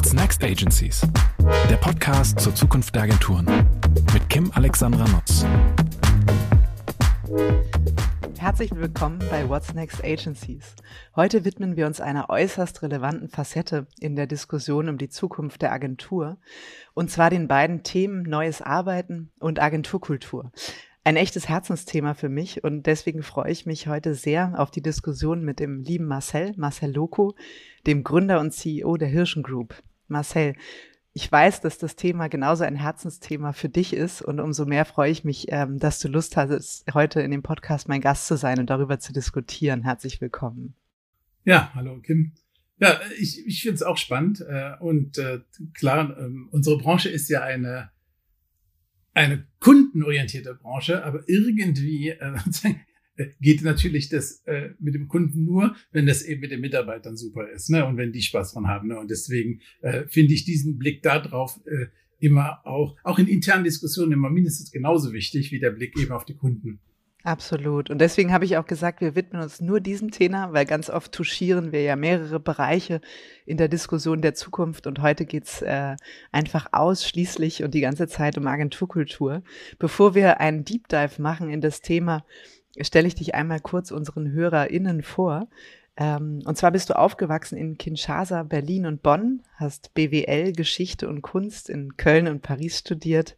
What's Next Agencies? Der Podcast zur Zukunft der Agenturen mit Kim Alexandra Nutz. Herzlich willkommen bei What's Next Agencies. Heute widmen wir uns einer äußerst relevanten Facette in der Diskussion um die Zukunft der Agentur, und zwar den beiden Themen Neues Arbeiten und Agenturkultur ein echtes Herzensthema für mich und deswegen freue ich mich heute sehr auf die Diskussion mit dem lieben Marcel, Marcel Loco, dem Gründer und CEO der Hirschen Group. Marcel, ich weiß, dass das Thema genauso ein Herzensthema für dich ist und umso mehr freue ich mich, ähm, dass du Lust hast, heute in dem Podcast mein Gast zu sein und darüber zu diskutieren. Herzlich willkommen. Ja, hallo Kim. Ja, ich, ich finde es auch spannend äh, und äh, klar, äh, unsere Branche ist ja eine eine kundenorientierte Branche, aber irgendwie äh, geht natürlich das äh, mit dem Kunden nur, wenn das eben mit den Mitarbeitern super ist ne? und wenn die Spaß dran haben. Ne? Und deswegen äh, finde ich diesen Blick darauf äh, immer auch, auch in internen Diskussionen immer mindestens genauso wichtig wie der Blick eben auf die Kunden. Absolut. Und deswegen habe ich auch gesagt, wir widmen uns nur diesem Thema, weil ganz oft touchieren wir ja mehrere Bereiche in der Diskussion der Zukunft. Und heute geht's äh, einfach ausschließlich und die ganze Zeit um Agenturkultur. Bevor wir einen Deep Dive machen in das Thema, stelle ich dich einmal kurz unseren HörerInnen vor. Ähm, und zwar bist du aufgewachsen in Kinshasa, Berlin und Bonn, hast BWL, Geschichte und Kunst in Köln und Paris studiert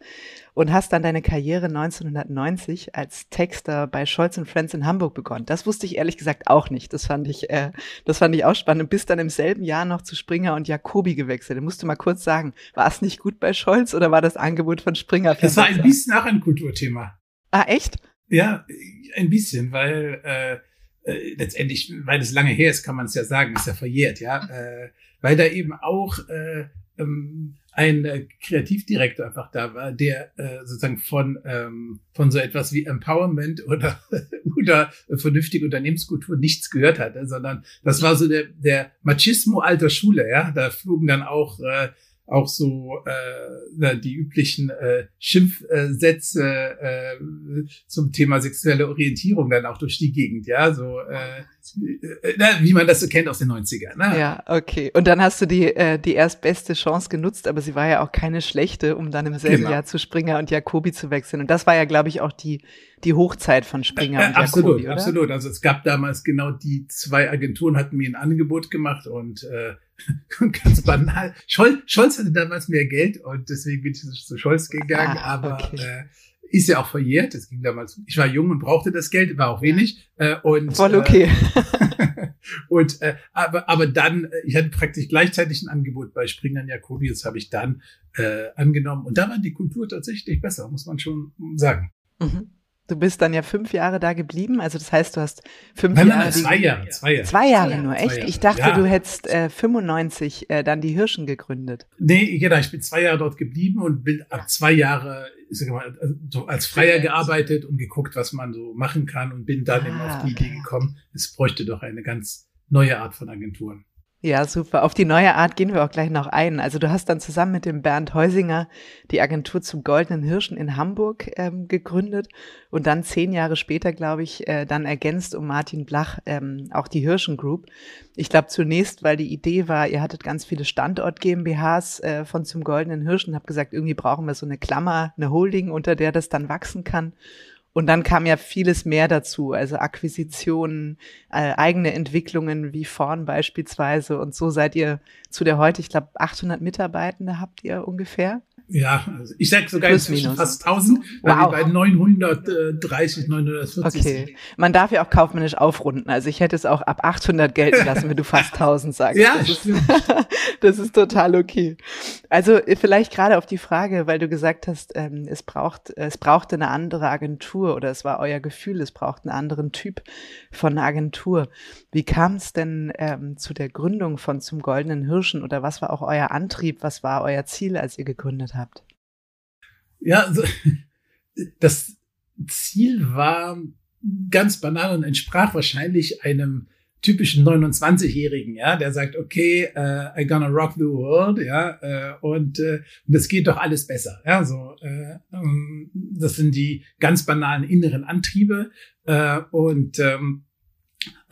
und hast dann deine Karriere 1990 als Texter bei Scholz Friends in Hamburg begonnen. Das wusste ich ehrlich gesagt auch nicht. Das fand ich, äh, das fand ich auch spannend. Und bist dann im selben Jahr noch zu Springer und Jacobi gewechselt. Da musst du mal kurz sagen, war es nicht gut bei Scholz oder war das Angebot von Springer? Das war ein bisschen auch ein Kulturthema. Ah, echt? Ja, ein bisschen, weil äh, äh, letztendlich, weil es lange her ist, kann man es ja sagen, ist ja verjährt, ja, äh, weil da eben auch äh, ähm, ein äh, Kreativdirektor einfach da war, der äh, sozusagen von ähm, von so etwas wie Empowerment oder oder vernünftige Unternehmenskultur nichts gehört hatte, sondern das war so der der Machismo alter Schule, ja, da flogen dann auch äh, auch so äh, die üblichen äh, Schimpfsätze äh, zum Thema sexuelle Orientierung dann auch durch die Gegend, ja, so äh, wie man das so kennt aus den 90ern. Ne? Ja, okay. Und dann hast du die, äh, die erstbeste Chance genutzt, aber sie war ja auch keine schlechte, um dann im selben genau. Jahr zu Springer und Jacobi zu wechseln. Und das war ja, glaube ich, auch die, die Hochzeit von Springer äh, und absolut, Jacobi, oder? Absolut, Also es gab damals genau die zwei Agenturen hatten mir ein Angebot gemacht und äh, ganz banal. Scholz, Scholz hatte damals mehr Geld und deswegen bin ich zu Scholz gegangen, ah, aber okay. äh, ist ja auch verjährt. Es ging damals, ich war jung und brauchte das Geld, war auch wenig. Äh, und, Voll okay. Äh, und äh, aber, aber dann, äh, ich hatte praktisch gleichzeitig ein Angebot bei Springern Jacobi, das habe ich dann äh, angenommen. Und da war die Kultur tatsächlich besser, muss man schon sagen. Mhm. Du bist dann ja fünf Jahre da geblieben, also das heißt, du hast fünf nein, Jahre. Nein, zwei Jahre, zwei Jahre. Zwei Jahre nur, echt? Jahre. Ich dachte, ja. du hättest äh, 95 äh, dann die Hirschen gegründet. Nee, genau, ich bin zwei Jahre dort geblieben und bin ab zwei Jahre mal, so als Freier gearbeitet und geguckt, was man so machen kann und bin dann ah, eben auf die okay. Idee gekommen, es bräuchte doch eine ganz neue Art von Agenturen. Ja, super. Auf die neue Art gehen wir auch gleich noch ein. Also du hast dann zusammen mit dem Bernd Heusinger die Agentur zum Goldenen Hirschen in Hamburg ähm, gegründet und dann zehn Jahre später, glaube ich, äh, dann ergänzt um Martin Blach ähm, auch die Hirschen Group. Ich glaube zunächst, weil die Idee war, ihr hattet ganz viele Standort GmbHs äh, von zum Goldenen Hirschen, habt gesagt, irgendwie brauchen wir so eine Klammer, eine Holding, unter der das dann wachsen kann. Und dann kam ja vieles mehr dazu, also Akquisitionen, äh, eigene Entwicklungen wie Vorn beispielsweise. Und so seid ihr zu der heute, ich glaube, 800 Mitarbeitende habt ihr ungefähr. Ja, also ich sag sogar Plus, inzwischen minus. fast 1000, weil wow. wir bei 930, 940 Okay, sind. man darf ja auch kaufmännisch aufrunden. Also ich hätte es auch ab 800 gelten lassen, wenn du fast 1000 sagst. Ja, das ist, das ist total okay. Also äh, vielleicht gerade auf die Frage, weil du gesagt hast, ähm, es braucht, es brauchte eine andere Agentur oder es war euer Gefühl, es braucht einen anderen Typ von Agentur. Wie kam es denn ähm, zu der Gründung von zum Goldenen Hirschen oder was war auch euer Antrieb? Was war euer Ziel, als ihr gegründet habt? Ja, also, das Ziel war ganz banal und entsprach wahrscheinlich einem typischen 29-Jährigen, ja, der sagt, okay, uh, I gonna rock the world, ja, uh, und uh, das geht doch alles besser, ja, so, uh, das sind die ganz banalen inneren Antriebe uh, und um, Äh,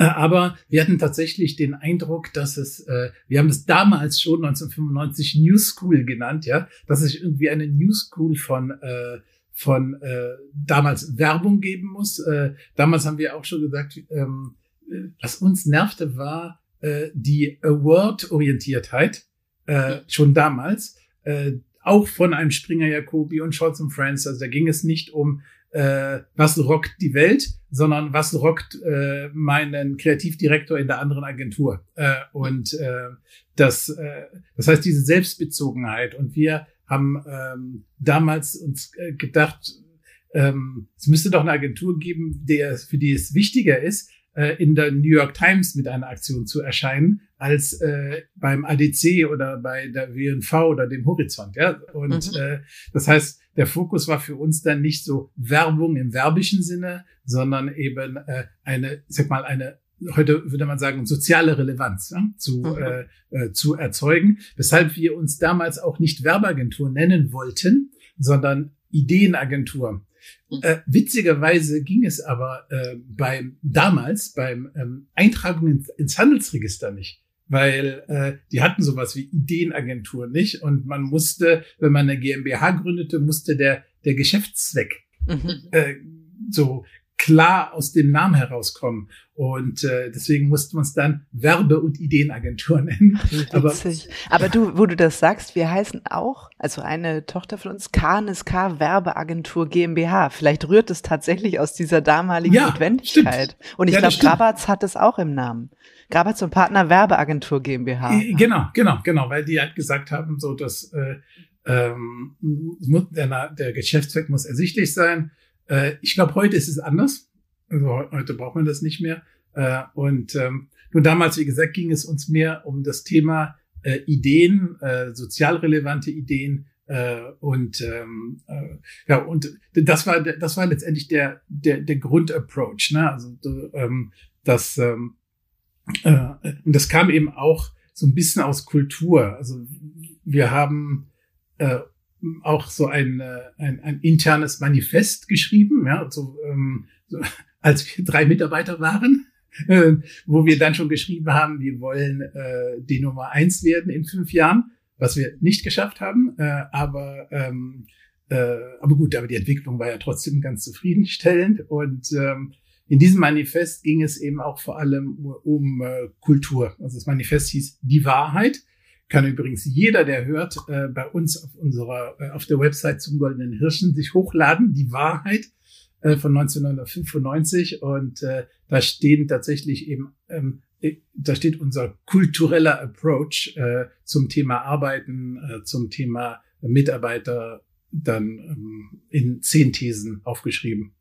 aber wir hatten tatsächlich den Eindruck, dass es, äh, wir haben das damals schon 1995 New School genannt, ja, dass es irgendwie eine New School von äh, von äh, damals Werbung geben muss. Äh, damals haben wir auch schon gesagt, ähm, was uns nervte, war äh, die Award-Orientiertheit äh, schon damals, äh, auch von einem Springer Jacobi und Scholz und Friends. Also da ging es nicht um äh, was rockt die Welt, sondern was rockt äh, meinen Kreativdirektor in der anderen Agentur. Äh, und äh, das, äh, das heißt diese Selbstbezogenheit. Und wir haben ähm, damals uns äh, gedacht, ähm, es müsste doch eine Agentur geben, der, für die es wichtiger ist, äh, in der New York Times mit einer Aktion zu erscheinen, als äh, beim ADC oder bei der WNV oder dem Horizont. Ja? Und mhm. äh, das heißt, der Fokus war für uns dann nicht so Werbung im werbischen Sinne, sondern eben äh, eine, ich sag mal, eine heute würde man sagen, soziale Relevanz ja, zu, mhm. äh, äh, zu erzeugen, weshalb wir uns damals auch nicht Werbeagentur nennen wollten, sondern Ideenagentur. Mhm. Äh, witzigerweise ging es aber äh, beim damals beim ähm, Eintragung ins, ins Handelsregister nicht weil äh, die hatten sowas wie Ideenagentur nicht und man musste, wenn man eine GmbH gründete, musste der der Geschäftszweck mhm. äh, so klar aus dem Namen herauskommen. Und äh, deswegen mussten wir uns dann Werbe- und Ideenagentur nennen. Aber, Aber du, wo du das sagst, wir heißen auch, also eine Tochter von uns, KNSK Werbeagentur GmbH. Vielleicht rührt es tatsächlich aus dieser damaligen ja, Notwendigkeit. Stimmt. Und ich ja, glaube, Grabatz hat es auch im Namen. Grabatz und Partner Werbeagentur GmbH. Genau, genau, genau, weil die halt gesagt haben, so dass äh, ähm, der, der Geschäftszweck muss ersichtlich sein äh, ich glaube, heute ist es anders. Also heute braucht man das nicht mehr. Äh, und ähm, nur damals, wie gesagt, ging es uns mehr um das Thema äh, Ideen, äh, sozial relevante Ideen. Äh, und ähm, äh, ja, und das war das war letztendlich der der der Grundapproach. Ne? Also ähm, das ähm, äh, und das kam eben auch so ein bisschen aus Kultur. Also wir haben äh, auch so ein, äh, ein, ein internes Manifest geschrieben, ja, so, ähm, so, als wir drei Mitarbeiter waren, äh, wo wir dann schon geschrieben haben, wir wollen äh, die Nummer eins werden in fünf Jahren, was wir nicht geschafft haben, äh, aber ähm, äh, aber gut, aber die Entwicklung war ja trotzdem ganz zufriedenstellend und ähm, in diesem Manifest ging es eben auch vor allem um äh, Kultur. Also das Manifest hieß Die Wahrheit kann übrigens jeder, der hört, äh, bei uns auf unserer, äh, auf der Website zum Goldenen Hirschen sich hochladen, die Wahrheit äh, von 1995 und äh, da stehen tatsächlich eben, ähm, äh, da steht unser kultureller Approach äh, zum Thema Arbeiten, äh, zum Thema Mitarbeiter dann ähm, in zehn Thesen aufgeschrieben.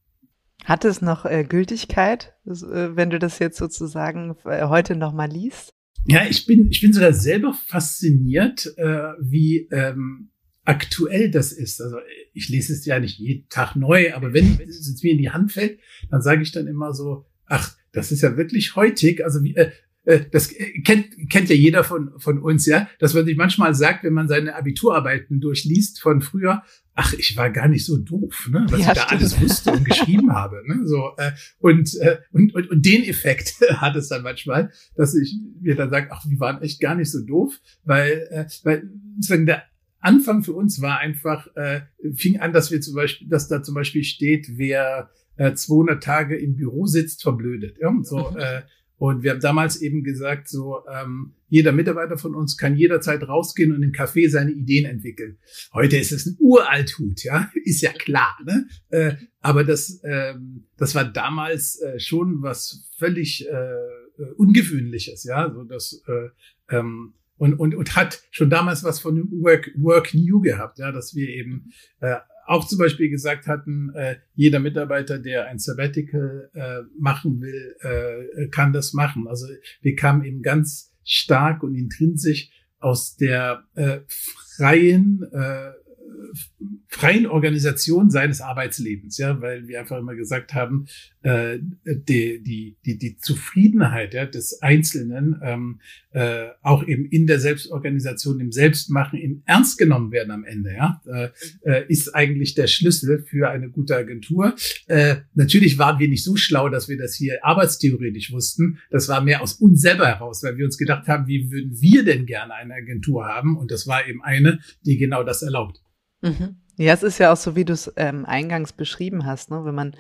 Hat es noch äh, Gültigkeit, äh, wenn du das jetzt sozusagen äh, heute nochmal liest? Ja, ich bin, ich bin sogar selber fasziniert, äh, wie ähm, aktuell das ist. Also ich lese es ja nicht jeden Tag neu, aber wenn es mir in die Hand fällt, dann sage ich dann immer so, ach, das ist ja wirklich heutig. Also wie, äh, das kennt, kennt ja jeder von, von uns, ja, dass man sich manchmal sagt, wenn man seine Abiturarbeiten durchliest von früher, ach, ich war gar nicht so doof, ne, was ja, ich da stimmt. alles wusste und geschrieben habe. Ne, so, äh, und, äh, und, und, und den Effekt hat es dann manchmal, dass ich mir dann sage, ach, wir waren echt gar nicht so doof, weil, äh, weil sozusagen der Anfang für uns war einfach, äh, fing an, dass wir zum Beispiel, dass da zum Beispiel steht, wer äh, 200 Tage im Büro sitzt, verblödet. Ja? So, mhm. äh, und wir haben damals eben gesagt, so ähm, jeder Mitarbeiter von uns kann jederzeit rausgehen und im Café seine Ideen entwickeln. Heute ist es ein Uralthut, ja, ist ja klar. Ne? Äh, aber das, ähm, das war damals äh, schon was völlig äh, ungewöhnliches, ja, so das äh, ähm, und, und, und hat schon damals was von Work, Work New gehabt, ja, dass wir eben äh, auch zum Beispiel gesagt hatten, äh, jeder Mitarbeiter, der ein Sabbatical äh, machen will, äh, kann das machen. Also wir kamen eben ganz stark und intrinsisch aus der äh, freien, äh, freien Organisation seines Arbeitslebens, ja, weil wir einfach immer gesagt haben, äh, die, die, die, die Zufriedenheit ja, des Einzelnen ähm, äh, auch eben in der Selbstorganisation, im Selbstmachen, im Ernst genommen werden am Ende, ja, äh, äh, ist eigentlich der Schlüssel für eine gute Agentur. Äh, natürlich waren wir nicht so schlau, dass wir das hier arbeitstheoretisch wussten. Das war mehr aus uns selber heraus, weil wir uns gedacht haben, wie würden wir denn gerne eine Agentur haben? Und das war eben eine, die genau das erlaubt. Mhm. Ja, es ist ja auch so, wie du es ähm, eingangs beschrieben hast, ne? wenn man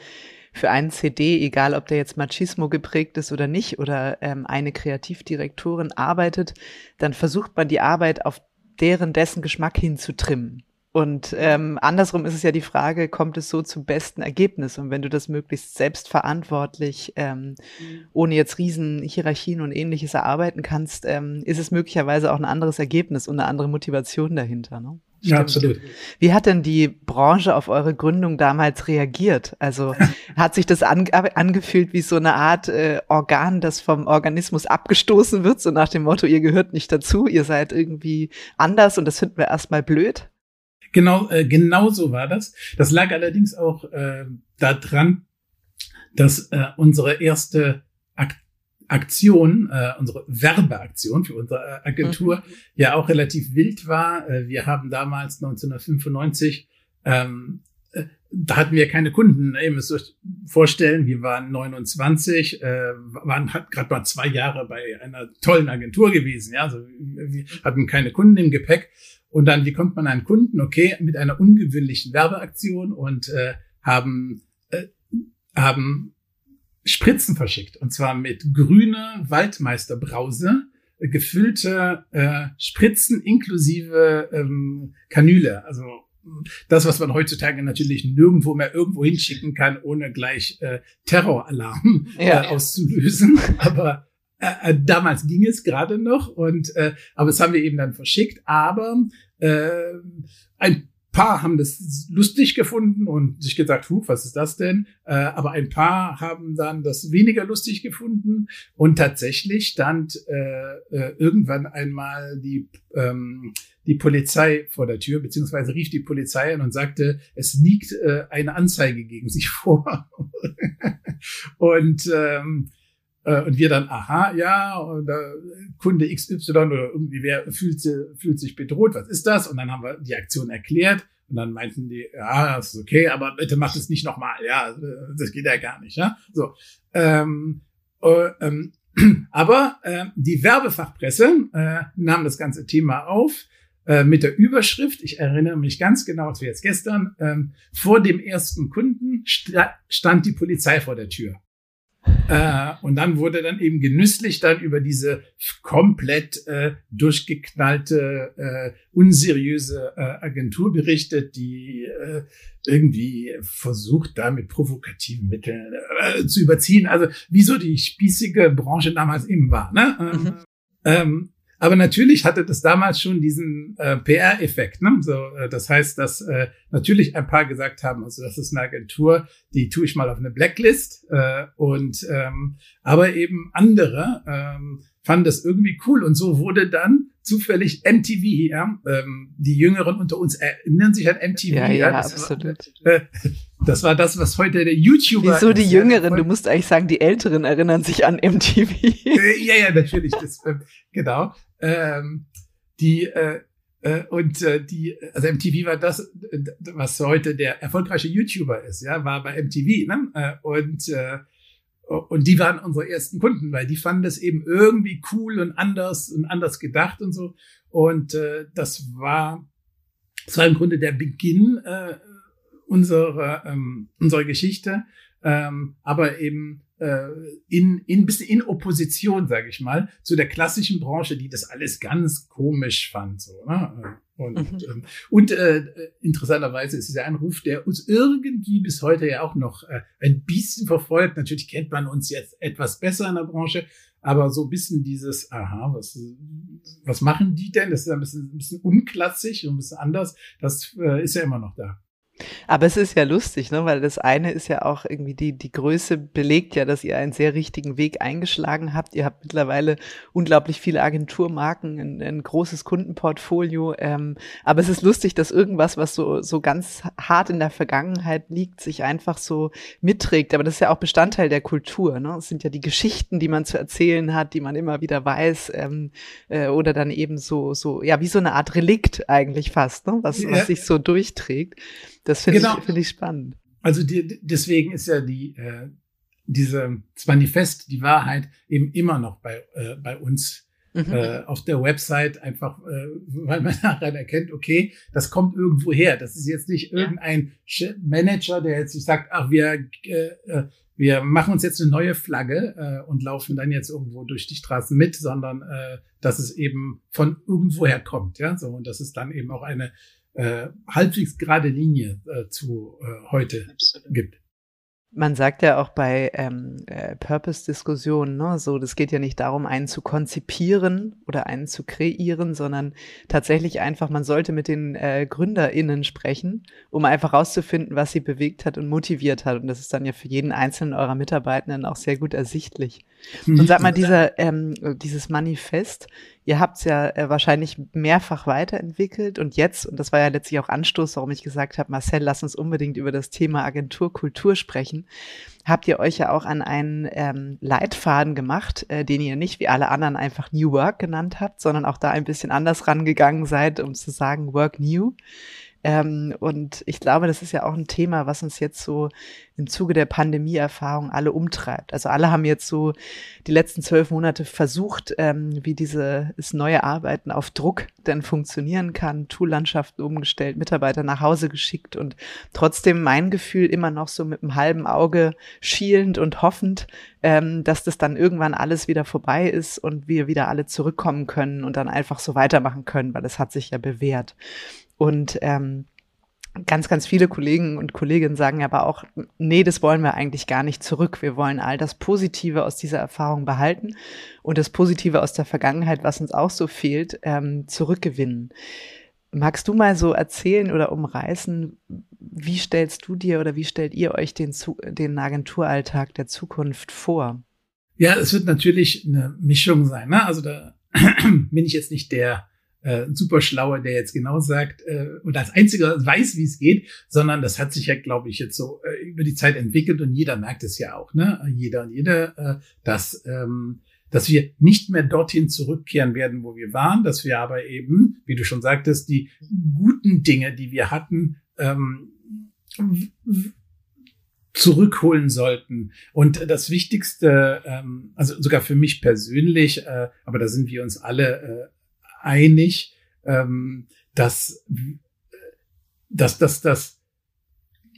für einen CD, egal ob der jetzt Machismo geprägt ist oder nicht, oder ähm, eine Kreativdirektorin arbeitet, dann versucht man die Arbeit auf deren dessen Geschmack hinzutrimmen. Und ähm, andersrum ist es ja die Frage, kommt es so zum besten Ergebnis? Und wenn du das möglichst selbstverantwortlich, ähm, mhm. ohne jetzt riesen Hierarchien und ähnliches erarbeiten kannst, ähm, ist es möglicherweise auch ein anderes Ergebnis und eine andere Motivation dahinter. Ne? Ja, absolut. Wie hat denn die Branche auf eure Gründung damals reagiert? Also hat sich das ange angefühlt wie so eine Art äh, Organ, das vom Organismus abgestoßen wird, so nach dem Motto, ihr gehört nicht dazu, ihr seid irgendwie anders und das finden wir erstmal blöd? Genau, äh, genau so war das. Das lag allerdings auch äh, daran, dass äh, unsere erste Aktion äh, unsere Werbeaktion für unsere äh, Agentur mhm. ja auch relativ wild war. Äh, wir haben damals 1995 ähm, äh, da hatten wir keine Kunden. Ihr müsst euch vorstellen, wir waren 29, äh, waren hat gerade mal zwei Jahre bei einer tollen Agentur gewesen. Ja, also wir hatten keine Kunden im Gepäck. Und dann, wie kommt man an Kunden? Okay, mit einer ungewöhnlichen Werbeaktion und äh, haben äh, haben Spritzen verschickt. Und zwar mit grüner Waldmeisterbrause äh, gefüllte äh, Spritzen inklusive ähm, Kanüle. Also das, was man heutzutage natürlich nirgendwo mehr irgendwo hinschicken kann, ohne gleich äh, Terroralarm ja. äh, auszulösen. Aber äh, äh, damals ging es gerade noch und äh, aber das haben wir eben dann verschickt. Aber äh, ein paar haben das lustig gefunden und sich gesagt, huh, was ist das denn? Äh, aber ein paar haben dann das weniger lustig gefunden und tatsächlich stand äh, äh, irgendwann einmal die ähm, die Polizei vor der Tür, beziehungsweise rief die Polizei an und sagte, es liegt äh, eine Anzeige gegen sich vor. und ähm, äh, und wir dann, aha, ja, und äh, Kunde XY oder irgendwie wer fühlt, fühlt sich bedroht, was ist das? Und dann haben wir die Aktion erklärt und dann meinten die, ja, das ist okay, aber bitte macht es nicht nochmal, ja, das geht ja gar nicht, ja. So. Ähm, äh, ähm, aber äh, die Werbefachpresse äh, nahm das ganze Thema auf äh, mit der Überschrift, ich erinnere mich ganz genau, als wir jetzt gestern, ähm, vor dem ersten Kunden sta stand die Polizei vor der Tür. Äh, und dann wurde dann eben genüsslich dann über diese komplett äh, durchgeknallte, äh, unseriöse äh, Agentur berichtet, die äh, irgendwie versucht, da mit provokativen Mitteln äh, zu überziehen. Also wieso die spießige Branche damals eben war. Ne? Mhm. Ähm, aber natürlich hatte das damals schon diesen äh, PR-Effekt. Ne? So, äh, das heißt, dass äh, natürlich ein paar gesagt haben, also das ist eine Agentur, die tue ich mal auf eine Blacklist. Äh, und ähm, aber eben andere ähm, fanden das irgendwie cool. Und so wurde dann zufällig MTV, ja, ähm, die Jüngeren unter uns erinnern sich an MTV. Ja, ja, ja das absolut. War, äh, das war das, was heute der YouTuber. Wieso die Jüngeren? Du musst eigentlich sagen, die Älteren erinnern sich an MTV. Äh, ja, ja, natürlich. Das, äh, genau. Ähm, die äh, äh, und äh, die, also MTV war das, was heute der erfolgreiche YouTuber ist, ja, war bei MTV, ne? Äh, und äh, und die waren unsere ersten Kunden, weil die fanden das eben irgendwie cool und anders und anders gedacht und so. Und äh, das war, das war im Grunde der Beginn äh, unserer ähm, unserer Geschichte, ähm, aber eben äh, in, in bisschen in Opposition, sage ich mal, zu der klassischen Branche, die das alles ganz komisch fand. So, ne? Und, mhm. ähm, und äh, interessanterweise ist es ja ein Ruf, der uns irgendwie bis heute ja auch noch äh, ein bisschen verfolgt. Natürlich kennt man uns jetzt etwas besser in der Branche, aber so ein bisschen dieses, aha, was, was machen die denn? Das ist ein bisschen, ein bisschen unklassisch und ein bisschen anders. Das äh, ist ja immer noch da. Aber es ist ja lustig, ne? weil das eine ist ja auch irgendwie die, die Größe belegt ja, dass ihr einen sehr richtigen Weg eingeschlagen habt. Ihr habt mittlerweile unglaublich viele Agenturmarken, ein, ein großes Kundenportfolio. Ähm, aber es ist lustig, dass irgendwas, was so, so ganz hart in der Vergangenheit liegt, sich einfach so mitträgt. Aber das ist ja auch Bestandteil der Kultur. Ne? Es sind ja die Geschichten, die man zu erzählen hat, die man immer wieder weiß. Ähm, äh, oder dann eben so, so, ja, wie so eine Art Relikt eigentlich fast, ne? was, was sich so durchträgt. Das finde genau. ich, find ich spannend. Also die, deswegen ist ja die äh, diese das Manifest, die Wahrheit eben immer noch bei äh, bei uns mhm. äh, auf der Website einfach, äh, weil man daran erkennt, okay, das kommt irgendwo her. Das ist jetzt nicht irgendein ja. Manager, der jetzt sich sagt, ach wir äh, äh, wir machen uns jetzt eine neue Flagge äh, und laufen dann jetzt irgendwo durch die Straßen mit, sondern äh, dass es eben von irgendwoher kommt, ja, so und dass es dann eben auch eine äh, halbwegs gerade Linie äh, zu äh, heute Absolut. gibt. Man sagt ja auch bei ähm, äh, Purpose-Diskussionen, ne, so, das geht ja nicht darum, einen zu konzipieren oder einen zu kreieren, sondern tatsächlich einfach, man sollte mit den äh, GründerInnen sprechen, um einfach rauszufinden, was sie bewegt hat und motiviert hat. Und das ist dann ja für jeden einzelnen eurer Mitarbeitenden auch sehr gut ersichtlich. Und sag mal, dieser, ähm, dieses Manifest, Ihr habt es ja äh, wahrscheinlich mehrfach weiterentwickelt und jetzt, und das war ja letztlich auch Anstoß, warum ich gesagt habe, Marcel, lass uns unbedingt über das Thema Agenturkultur sprechen, habt ihr euch ja auch an einen ähm, Leitfaden gemacht, äh, den ihr nicht wie alle anderen einfach New Work genannt habt, sondern auch da ein bisschen anders rangegangen seid, um zu sagen Work New. Ähm, und ich glaube, das ist ja auch ein Thema, was uns jetzt so im Zuge der Pandemieerfahrung alle umtreibt. Also alle haben jetzt so die letzten zwölf Monate versucht, ähm, wie dieses neue Arbeiten auf Druck denn funktionieren kann, Toollandschaften umgestellt, Mitarbeiter nach Hause geschickt und trotzdem mein Gefühl immer noch so mit einem halben Auge schielend und hoffend, ähm, dass das dann irgendwann alles wieder vorbei ist und wir wieder alle zurückkommen können und dann einfach so weitermachen können, weil es hat sich ja bewährt. Und ähm, ganz, ganz viele Kollegen und Kolleginnen sagen aber auch, nee, das wollen wir eigentlich gar nicht zurück. Wir wollen all das Positive aus dieser Erfahrung behalten und das Positive aus der Vergangenheit, was uns auch so fehlt, ähm, zurückgewinnen. Magst du mal so erzählen oder umreißen, wie stellst du dir oder wie stellt ihr euch den, den Agenturalltag der Zukunft vor? Ja, es wird natürlich eine Mischung sein. Ne? Also da bin ich jetzt nicht der äh, super schlauer, der jetzt genau sagt äh, und als einziger weiß, wie es geht, sondern das hat sich ja, glaube ich, jetzt so äh, über die Zeit entwickelt und jeder merkt es ja auch, ne? Jeder und jeder, äh, dass ähm, dass wir nicht mehr dorthin zurückkehren werden, wo wir waren, dass wir aber eben, wie du schon sagtest, die guten Dinge, die wir hatten, ähm, zurückholen sollten. Und das Wichtigste, ähm, also sogar für mich persönlich, äh, aber da sind wir uns alle äh, einig, ähm, dass, dass, dass das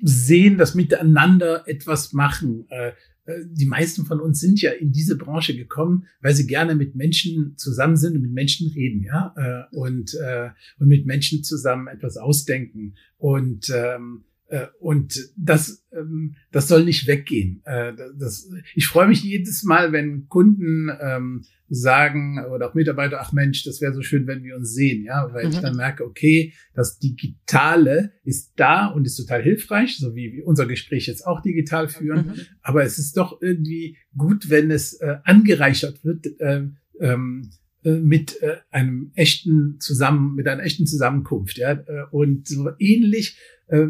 Sehen, das Miteinander etwas machen. Äh, äh, die meisten von uns sind ja in diese Branche gekommen, weil sie gerne mit Menschen zusammen sind und mit Menschen reden, ja, äh, und, äh, und mit Menschen zusammen etwas ausdenken. Und ähm, äh, und das, ähm, das soll nicht weggehen. Äh, das, ich freue mich jedes Mal, wenn Kunden ähm, sagen oder auch Mitarbeiter, ach Mensch, das wäre so schön, wenn wir uns sehen, ja, weil mhm. ich dann merke, okay, das Digitale ist da und ist total hilfreich, so wie wir unser Gespräch jetzt auch digital führen. Mhm. Aber es ist doch irgendwie gut, wenn es äh, angereichert wird. Äh, ähm, äh, mit äh, einem echten zusammen mit einer echten Zusammenkunft ja äh, und so ähnlich äh,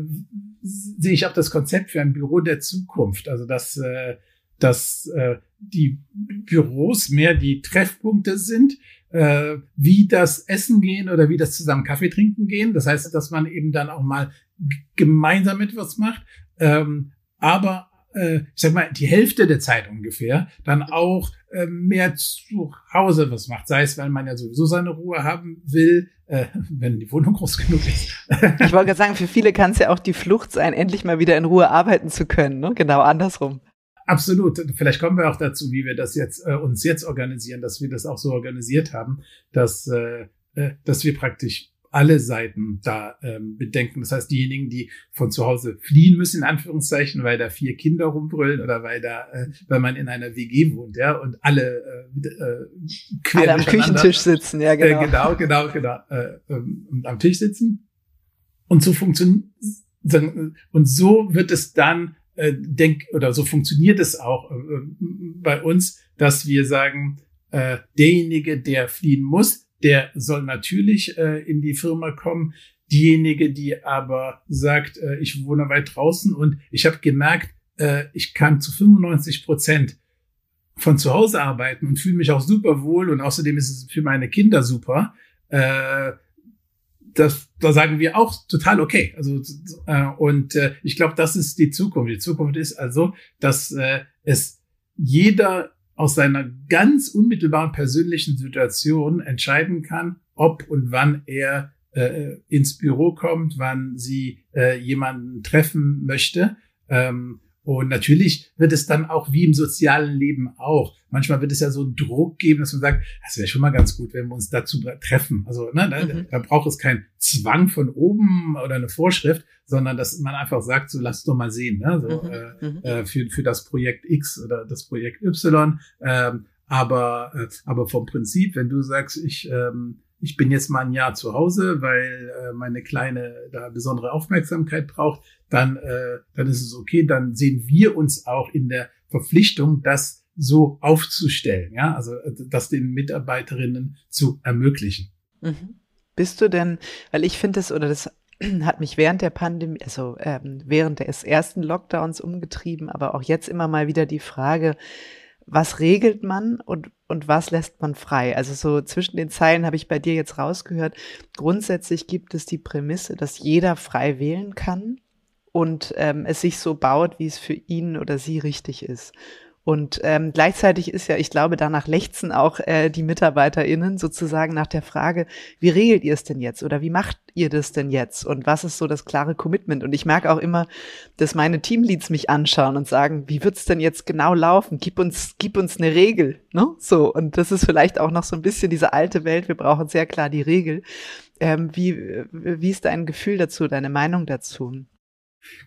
sehe ich auch das Konzept für ein Büro der Zukunft. Also dass äh, dass äh, die Büros mehr die Treffpunkte sind äh, wie das Essen gehen oder wie das zusammen Kaffee trinken gehen. Das heißt dass man eben dann auch mal gemeinsam etwas macht. Ähm, aber ich sag mal, die Hälfte der Zeit ungefähr, dann auch äh, mehr zu Hause was macht. Sei es, weil man ja sowieso seine Ruhe haben will, äh, wenn die Wohnung groß genug ist. ich wollte gerade sagen, für viele kann es ja auch die Flucht sein, endlich mal wieder in Ruhe arbeiten zu können. Ne? Genau andersrum. Absolut. Vielleicht kommen wir auch dazu, wie wir das jetzt äh, uns jetzt organisieren, dass wir das auch so organisiert haben, dass äh, äh dass wir praktisch alle Seiten da ähm, bedenken. Das heißt, diejenigen, die von zu Hause fliehen müssen, in Anführungszeichen, weil da vier Kinder rumbrüllen oder weil da, äh, weil man in einer WG wohnt, ja, und alle äh, äh, quer alle am Küchentisch sitzen, ja genau. Äh, genau, genau, genau, äh, ähm, am Tisch sitzen. Und so funktioniert und so wird es dann, äh, denk, oder so funktioniert es auch äh, bei uns, dass wir sagen, äh, derjenige, der fliehen muss, der soll natürlich äh, in die Firma kommen. Diejenige, die aber sagt, äh, ich wohne weit draußen und ich habe gemerkt, äh, ich kann zu 95 Prozent von zu Hause arbeiten und fühle mich auch super wohl und außerdem ist es für meine Kinder super. Äh, das, da sagen wir auch total okay. Also äh, und äh, ich glaube, das ist die Zukunft. Die Zukunft ist also, dass äh, es jeder aus seiner ganz unmittelbaren persönlichen Situation entscheiden kann, ob und wann er äh, ins Büro kommt, wann sie äh, jemanden treffen möchte. Ähm, und natürlich wird es dann auch wie im sozialen Leben auch. Manchmal wird es ja so einen Druck geben, dass man sagt, das wäre schon mal ganz gut, wenn wir uns dazu treffen. Also ne, da, mhm. da braucht es keinen Zwang von oben oder eine Vorschrift, sondern dass man einfach sagt, so lass doch mal sehen, ne? so, mhm. Äh, mhm. äh, für, für das Projekt X oder das Projekt Y. Ähm, aber, äh, aber vom Prinzip, wenn du sagst, ich ähm, ich bin jetzt mal ein Jahr zu Hause, weil äh, meine Kleine da besondere Aufmerksamkeit braucht, dann, äh, dann ist es okay. Dann sehen wir uns auch in der Verpflichtung, das so aufzustellen, ja, also äh, das den Mitarbeiterinnen zu ermöglichen. Mhm. Bist du denn, weil ich finde es, oder das hat mich während der Pandemie, also ähm, während des ersten Lockdowns umgetrieben, aber auch jetzt immer mal wieder die Frage, was regelt man und, und was lässt man frei? Also so zwischen den Zeilen habe ich bei dir jetzt rausgehört, grundsätzlich gibt es die Prämisse, dass jeder frei wählen kann und ähm, es sich so baut, wie es für ihn oder sie richtig ist. Und ähm, gleichzeitig ist ja, ich glaube, danach lechzen auch äh, die MitarbeiterInnen sozusagen nach der Frage, wie regelt ihr es denn jetzt oder wie macht ihr das denn jetzt und was ist so das klare Commitment? Und ich merke auch immer, dass meine Teamleads mich anschauen und sagen, wie wird's denn jetzt genau laufen? Gib uns, gib uns eine Regel, ne? So und das ist vielleicht auch noch so ein bisschen diese alte Welt. Wir brauchen sehr klar die Regel. Ähm, wie wie ist dein Gefühl dazu, deine Meinung dazu?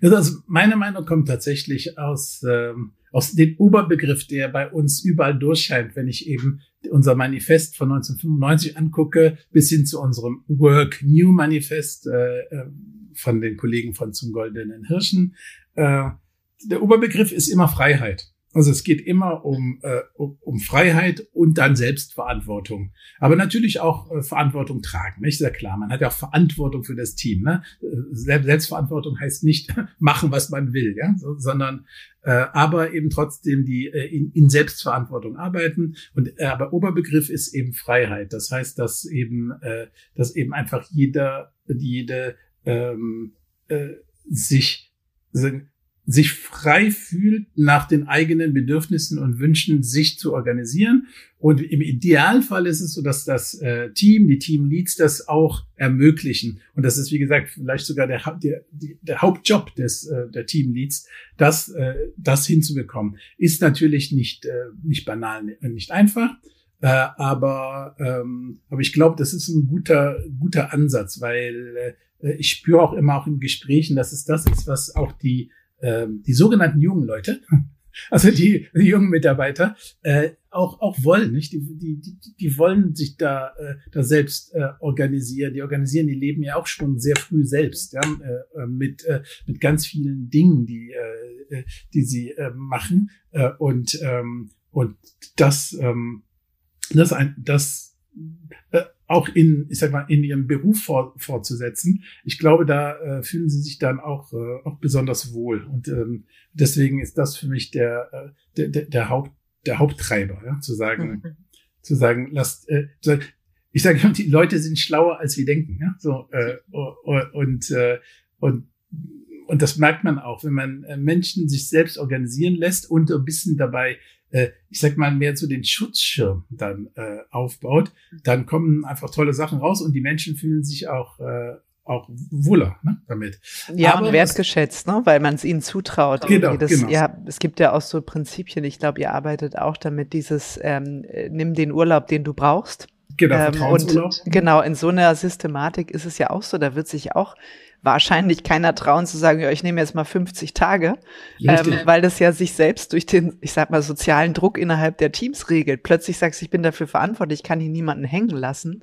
Also meine Meinung kommt tatsächlich aus ähm aus dem Oberbegriff, der bei uns überall durchscheint, wenn ich eben unser Manifest von 1995 angucke, bis hin zu unserem Work New Manifest äh, äh, von den Kollegen von zum Goldenen Hirschen. Äh, der Oberbegriff ist immer Freiheit. Also es geht immer um, äh, um, Freiheit und dann Selbstverantwortung. Aber natürlich auch äh, Verantwortung tragen, nicht? Sehr klar. Man hat ja auch Verantwortung für das Team. Ne? Selbstverantwortung heißt nicht machen, was man will, ja, so, sondern äh, aber eben trotzdem die äh, in, in Selbstverantwortung arbeiten. Und äh, aber Oberbegriff ist eben Freiheit. Das heißt, dass eben, äh, dass eben einfach jeder, jede ähm, äh, sich sich frei fühlt, nach den eigenen Bedürfnissen und Wünschen sich zu organisieren. Und im Idealfall ist es so, dass das äh, Team, die Teamleads das auch ermöglichen. Und das ist, wie gesagt, vielleicht sogar der, der, der Hauptjob des, äh, der Teamleads, das, äh, das hinzubekommen. Ist natürlich nicht, äh, nicht banal, nicht einfach. Äh, aber, ähm, aber ich glaube, das ist ein guter, guter Ansatz, weil äh, ich spüre auch immer auch in Gesprächen, dass es das ist, was auch die ähm, die sogenannten jungen Leute, also die, die jungen Mitarbeiter, äh, auch, auch wollen, nicht? Die, die, die, die wollen sich da, äh, da selbst äh, organisieren. Die organisieren die Leben ja auch schon sehr früh selbst, ja, äh, äh mit, äh, mit ganz vielen Dingen, die, äh, äh, die sie äh, machen. Äh, und, ähm, und das, ähm, das, ein, das äh, auch in, ich sag mal, in ihrem Beruf fort, fortzusetzen. Ich glaube, da äh, fühlen sie sich dann auch, äh, auch besonders wohl. Und ähm, deswegen ist das für mich der, äh, der, der, der Haupt, der Haupttreiber, ja, zu sagen, mhm. zu sagen, lasst, äh, zu sagen, ich sage immer, die Leute sind schlauer, als wir denken, ja, so, äh, und, äh, und, und das merkt man auch, wenn man äh, Menschen sich selbst organisieren lässt und ein bisschen dabei äh, ich sag mal, mehr so den Schutzschirm dann äh, aufbaut, dann kommen einfach tolle Sachen raus und die Menschen fühlen sich auch äh, auch wohler ne, damit. Ja, Aber und wertgeschätzt, ne, weil man es ihnen zutraut. Genau, das, genau. Ja, es gibt ja auch so Prinzipien, ich glaube, ihr arbeitet auch damit, dieses ähm, nimm den Urlaub, den du brauchst. Genau, ähm, und genau, in so einer Systematik ist es ja auch so, da wird sich auch wahrscheinlich keiner trauen zu sagen, ja, ich nehme jetzt mal 50 Tage, ähm, weil das ja sich selbst durch den, ich sag mal, sozialen Druck innerhalb der Teams regelt. Plötzlich sagst du, ich bin dafür verantwortlich, ich kann hier niemanden hängen lassen.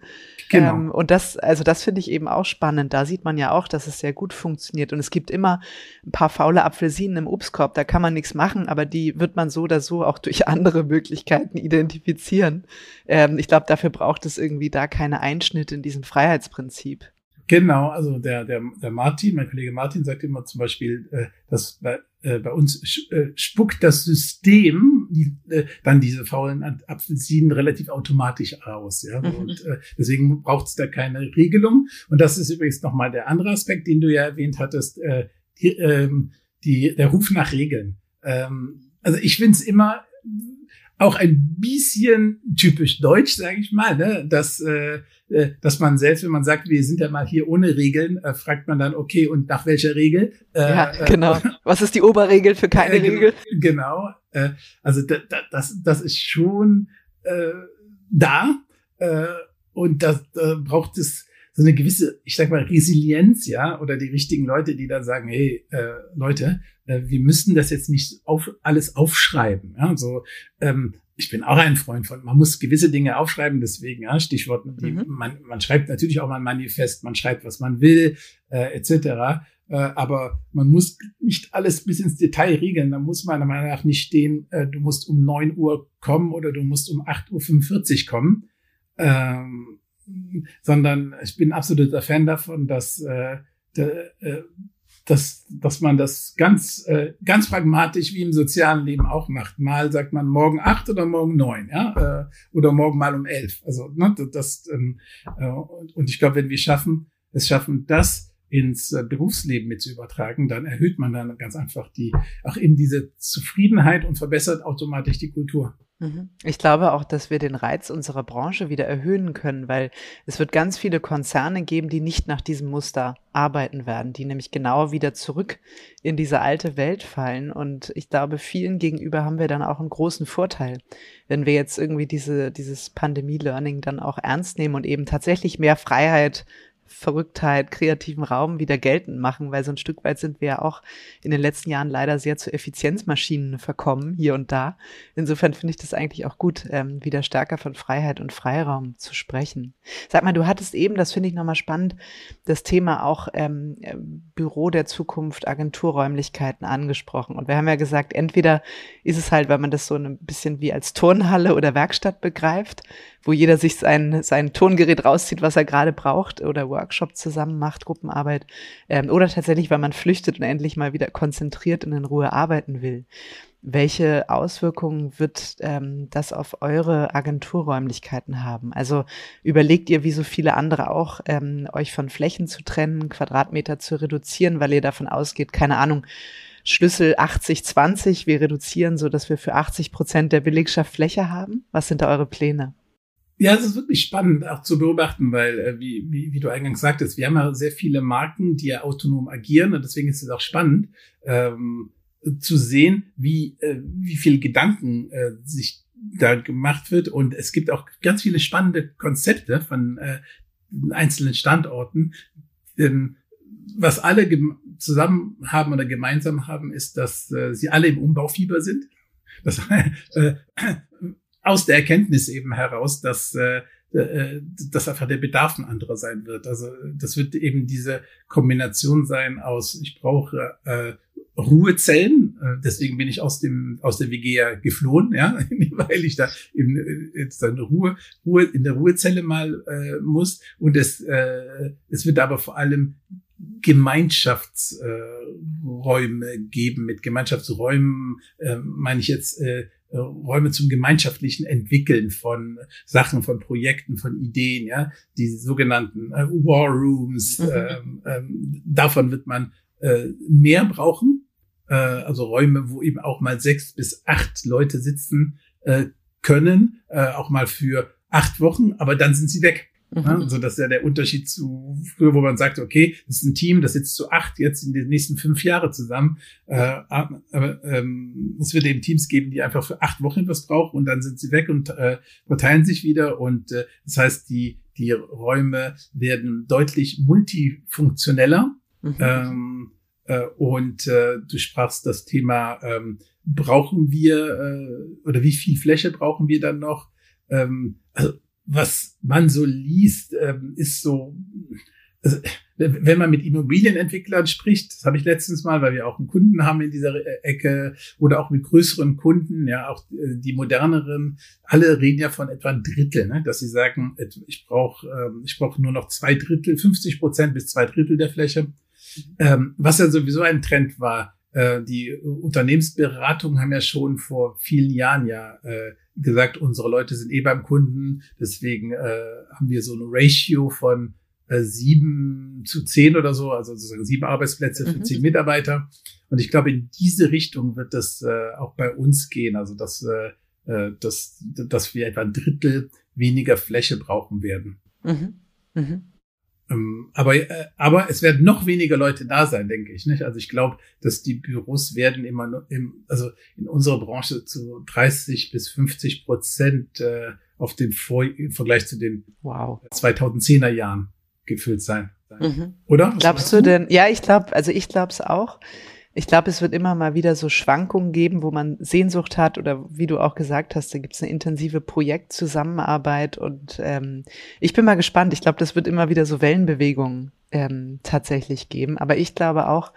Genau. Ähm, und das, also das finde ich eben auch spannend. Da sieht man ja auch, dass es sehr gut funktioniert. Und es gibt immer ein paar faule Apfelsinen im Obstkorb, da kann man nichts machen, aber die wird man so oder so auch durch andere Möglichkeiten identifizieren. Ähm, ich glaube, dafür braucht es irgendwie da keine Einschnitte in diesem Freiheitsprinzip. Genau, also der, der, der Martin, mein Kollege Martin sagt immer zum Beispiel, äh, dass bei, äh, bei uns äh, spuckt das System die, äh, dann diese faulen Apfelsinen relativ automatisch aus. Ja? Mhm. Und äh, deswegen braucht es da keine Regelung. Und das ist übrigens nochmal der andere Aspekt, den du ja erwähnt hattest, äh, die, ähm, die, der Ruf nach Regeln. Ähm, also ich finde es immer auch ein bisschen typisch deutsch, sage ich mal, ne? dass, äh, äh, dass man selbst, wenn man sagt, wir sind ja mal hier ohne Regeln, äh, fragt man dann, okay, und nach welcher Regel? Äh, ja, äh, genau. Was ist die Oberregel für keine äh, Regel? Genau. Äh, also da, da, das, das ist schon äh, da äh, und da, da braucht es so eine gewisse, ich sag mal, Resilienz, ja, oder die richtigen Leute, die dann sagen, hey, äh, Leute, äh, wir müssen das jetzt nicht auf alles aufschreiben. Ja, so, ähm, ich bin auch ein Freund von, man muss gewisse Dinge aufschreiben, deswegen, ja, Stichwort, die, mhm. man, man schreibt natürlich auch mal ein Manifest, man schreibt, was man will, äh, etc. Äh, aber man muss nicht alles bis ins Detail regeln. Da muss meiner Meinung nach nicht stehen, äh, du musst um neun Uhr kommen oder du musst um acht Uhr fünfundvierzig kommen. Ähm, sondern ich bin absoluter Fan davon, dass, äh, de, äh, dass, dass man das ganz, äh, ganz pragmatisch wie im sozialen Leben auch macht. Mal sagt man morgen acht oder morgen neun, ja, äh, oder morgen mal um elf. Also ne, das ähm, äh, und ich glaube, wenn wir schaffen, es schaffen, das ins äh, Berufsleben mit zu übertragen, dann erhöht man dann ganz einfach die, auch eben diese Zufriedenheit und verbessert automatisch die Kultur. Mhm. Ich glaube auch, dass wir den Reiz unserer Branche wieder erhöhen können, weil es wird ganz viele Konzerne geben, die nicht nach diesem Muster arbeiten werden, die nämlich genau wieder zurück in diese alte Welt fallen. Und ich glaube, vielen gegenüber haben wir dann auch einen großen Vorteil, wenn wir jetzt irgendwie diese, dieses Pandemie-Learning dann auch ernst nehmen und eben tatsächlich mehr Freiheit Verrücktheit, kreativen Raum wieder geltend machen, weil so ein Stück weit sind wir ja auch in den letzten Jahren leider sehr zu Effizienzmaschinen verkommen, hier und da. Insofern finde ich das eigentlich auch gut, ähm, wieder stärker von Freiheit und Freiraum zu sprechen. Sag mal, du hattest eben, das finde ich nochmal spannend, das Thema auch ähm, Büro der Zukunft, Agenturräumlichkeiten angesprochen. Und wir haben ja gesagt, entweder ist es halt, weil man das so ein bisschen wie als Turnhalle oder Werkstatt begreift, wo jeder sich sein, sein Tongerät rauszieht, was er gerade braucht, oder Workshop zusammen macht, Gruppenarbeit, ähm, oder tatsächlich, weil man flüchtet und endlich mal wieder konzentriert und in Ruhe arbeiten will. Welche Auswirkungen wird ähm, das auf eure Agenturräumlichkeiten haben? Also überlegt ihr, wie so viele andere auch, ähm, euch von Flächen zu trennen, Quadratmeter zu reduzieren, weil ihr davon ausgeht, keine Ahnung, Schlüssel 80-20, wir reduzieren so, dass wir für 80 Prozent der Belegschaft Fläche haben? Was sind da eure Pläne? Ja, es ist wirklich spannend auch zu beobachten, weil, äh, wie, wie, wie du eingangs sagtest, wir haben ja sehr viele Marken, die ja autonom agieren und deswegen ist es auch spannend ähm, zu sehen, wie, äh, wie viel Gedanken äh, sich da gemacht wird und es gibt auch ganz viele spannende Konzepte von äh, einzelnen Standorten. Ähm, was alle zusammen haben oder gemeinsam haben, ist, dass äh, sie alle im Umbaufieber sind. Das, äh, aus der Erkenntnis eben heraus, dass äh, äh, dass einfach der Bedarf ein anderer sein wird. Also das wird eben diese Kombination sein aus, ich brauche äh, Ruhezellen, äh, deswegen bin ich aus dem aus der WG ja geflohen, ja, weil ich da eben äh, jetzt dann Ruhe, Ruhe in der Ruhezelle mal äh, muss. Und es, äh, es wird aber vor allem Gemeinschaftsräume äh, geben. Mit Gemeinschaftsräumen äh, meine ich jetzt äh, äh, Räume zum gemeinschaftlichen Entwickeln von Sachen, von Projekten, von Ideen, ja, die sogenannten äh, War Rooms, mhm. ähm, ähm, davon wird man äh, mehr brauchen, äh, also Räume, wo eben auch mal sechs bis acht Leute sitzen äh, können, äh, auch mal für acht Wochen, aber dann sind sie weg. Mhm. Ja, also das ist ja der Unterschied zu früher, wo man sagt, okay, das ist ein Team, das sitzt zu acht jetzt in den nächsten fünf Jahre zusammen. Äh, aber ähm, es wird eben Teams geben, die einfach für acht Wochen was brauchen und dann sind sie weg und äh, verteilen sich wieder. Und äh, das heißt, die, die Räume werden deutlich multifunktioneller Mhm. Ähm, äh, und äh, du sprachst das Thema, ähm, brauchen wir äh, oder wie viel Fläche brauchen wir dann noch? Ähm, also was man so liest, ähm, ist so, also, wenn man mit Immobilienentwicklern spricht, das habe ich letztens mal, weil wir auch einen Kunden haben in dieser Ecke oder auch mit größeren Kunden, ja, auch äh, die moderneren, alle reden ja von etwa ein Drittel, ne, dass sie sagen, ich brauche ähm, ich brauche nur noch zwei Drittel, 50 Prozent bis zwei Drittel der Fläche, ähm, was ja sowieso ein Trend war. Äh, die Unternehmensberatungen haben ja schon vor vielen Jahren ja äh, gesagt, unsere Leute sind eh beim Kunden, deswegen haben wir so eine Ratio von äh, sieben zu zehn oder so, also sozusagen sieben Arbeitsplätze für mhm. zehn Mitarbeiter. Und ich glaube, in diese Richtung wird das äh, auch bei uns gehen. Also dass, äh, äh, dass, dass wir etwa ein Drittel weniger Fläche brauchen werden. Mhm. Mhm. Ähm, aber, äh, aber es werden noch weniger Leute da sein, denke ich. Nicht? Also ich glaube, dass die Büros werden immer nur im, also in unserer Branche zu 30 bis 50 Prozent äh, auf den Vor im Vergleich zu den wow. 2010er Jahren gefüllt sein. Mhm. Oder? Glaubst du denn? Ja, ich glaube, also ich glaube es auch. Ich glaube, es wird immer mal wieder so Schwankungen geben, wo man Sehnsucht hat oder wie du auch gesagt hast, da gibt es eine intensive Projektzusammenarbeit und ähm, ich bin mal gespannt. Ich glaube, das wird immer wieder so Wellenbewegungen ähm, tatsächlich geben. Aber ich glaube auch,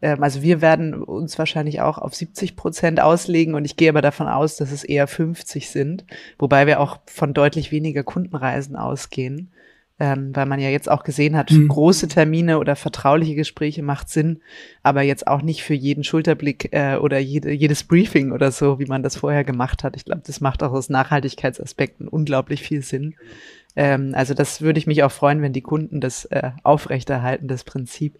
ähm, also wir werden uns wahrscheinlich auch auf 70 Prozent auslegen und ich gehe aber davon aus, dass es eher 50 sind, wobei wir auch von deutlich weniger Kundenreisen ausgehen ähm, weil man ja jetzt auch gesehen hat, mhm. große Termine oder vertrauliche Gespräche macht Sinn, aber jetzt auch nicht für jeden Schulterblick äh, oder jede, jedes Briefing oder so, wie man das vorher gemacht hat. Ich glaube, das macht auch aus Nachhaltigkeitsaspekten unglaublich viel Sinn. Ähm, also das würde ich mich auch freuen, wenn die Kunden das äh, aufrechterhalten, das Prinzip.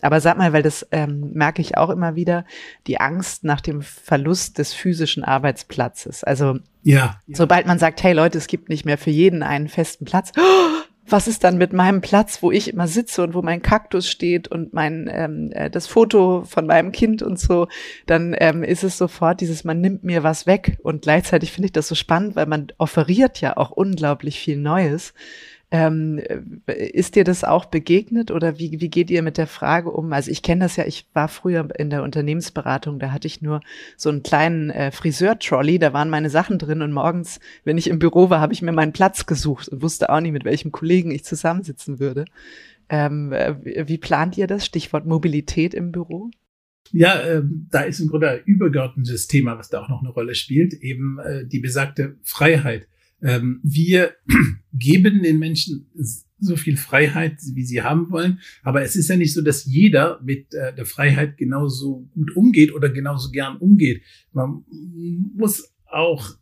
Aber sag mal, weil das ähm, merke ich auch immer wieder, die Angst nach dem Verlust des physischen Arbeitsplatzes. Also ja, sobald man sagt, hey Leute, es gibt nicht mehr für jeden einen festen Platz, oh, was ist dann mit meinem Platz, wo ich immer sitze und wo mein Kaktus steht und mein ähm, äh, das Foto von meinem Kind und so, dann ähm, ist es sofort dieses, man nimmt mir was weg. Und gleichzeitig finde ich das so spannend, weil man offeriert ja auch unglaublich viel Neues. Ähm, ist dir das auch begegnet oder wie, wie geht ihr mit der Frage um? Also ich kenne das ja, ich war früher in der Unternehmensberatung, da hatte ich nur so einen kleinen äh, Friseur-Trolley, da waren meine Sachen drin und morgens, wenn ich im Büro war, habe ich mir meinen Platz gesucht und wusste auch nicht, mit welchem Kollegen ich zusammensitzen würde. Ähm, äh, wie plant ihr das? Stichwort Mobilität im Büro? Ja, äh, da ist im Grunde ein übergeordnetes Thema, was da auch noch eine Rolle spielt, eben äh, die besagte Freiheit. Ähm, wir geben den Menschen so viel Freiheit, wie sie haben wollen. Aber es ist ja nicht so, dass jeder mit äh, der Freiheit genauso gut umgeht oder genauso gern umgeht. Man muss auch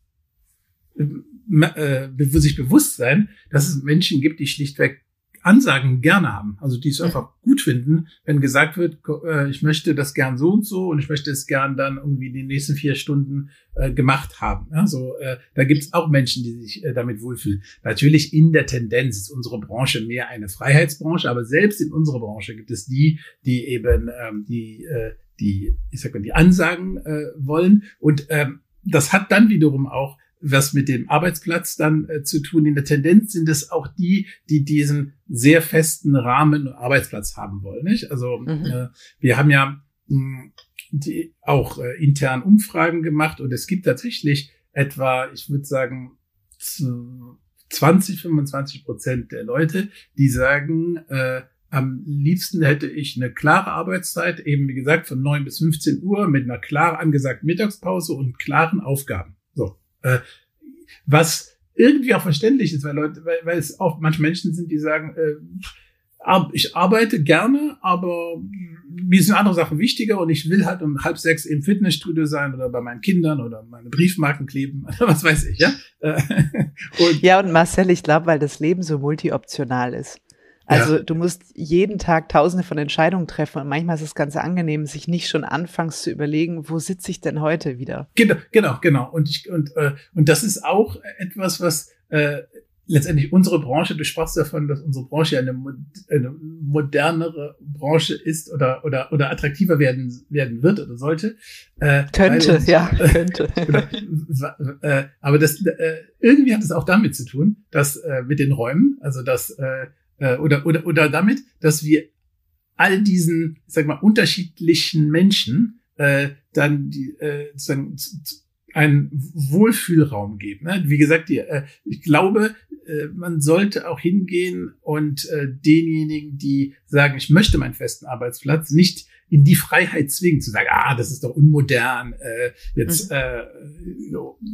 äh, sich bewusst sein, dass es Menschen gibt, die schlichtweg Ansagen gerne haben, also die es einfach gut finden, wenn gesagt wird, äh, ich möchte das gern so und so und ich möchte es gern dann irgendwie die nächsten vier Stunden äh, gemacht haben. Ja, so, äh, da gibt es auch Menschen, die sich damit wohlfühlen. Natürlich in der Tendenz ist unsere Branche mehr eine Freiheitsbranche, aber selbst in unserer Branche gibt es die, die eben ähm, die, die, ich sag mal, die Ansagen wollen und ähm, das hat dann wiederum auch was mit dem Arbeitsplatz dann äh, zu tun. In der Tendenz sind es auch die, die diesen sehr festen Rahmen Arbeitsplatz haben wollen. Nicht? Also mhm. äh, wir haben ja mh, hm, die, auch äh, intern Umfragen gemacht und es gibt tatsächlich etwa, ich würde sagen, 20, 25 Prozent der Leute, die sagen, äh, am liebsten hätte ich eine klare Arbeitszeit, eben wie gesagt von 9 bis 15 Uhr mit einer klar angesagten Mittagspause und klaren Aufgaben. So. Äh, was irgendwie auch verständlich ist, weil Leute, weil, weil es auch manche Menschen sind, die sagen, äh, ich arbeite gerne, aber mir sind andere Sachen wichtiger und ich will halt um halb sechs im Fitnessstudio sein oder bei meinen Kindern oder meine Briefmarken kleben, was weiß ich, ja. Äh, und ja, und Marcel, ich glaube, weil das Leben so multioptional ist. Also ja. du musst jeden Tag tausende von Entscheidungen treffen und manchmal ist es ganz angenehm, sich nicht schon anfangs zu überlegen, wo sitze ich denn heute wieder? Genau, genau, genau. Und ich und äh, und das ist auch etwas, was äh, letztendlich unsere Branche, du sprachst davon, dass unsere Branche eine, eine modernere Branche ist oder oder oder attraktiver werden werden wird oder sollte. Äh, könnte, uns, ja, könnte. oder, äh, aber das äh, irgendwie hat es auch damit zu tun, dass äh, mit den Räumen, also dass äh, äh, oder, oder, oder damit, dass wir all diesen, ich sag mal, unterschiedlichen Menschen äh, dann die, äh, sozusagen einen Wohlfühlraum geben. Ne? Wie gesagt, die, äh, ich glaube, äh, man sollte auch hingehen und äh, denjenigen, die sagen, ich möchte meinen festen Arbeitsplatz, nicht in die Freiheit zwingen, zu sagen, ah, das ist doch unmodern, äh, jetzt mhm. äh,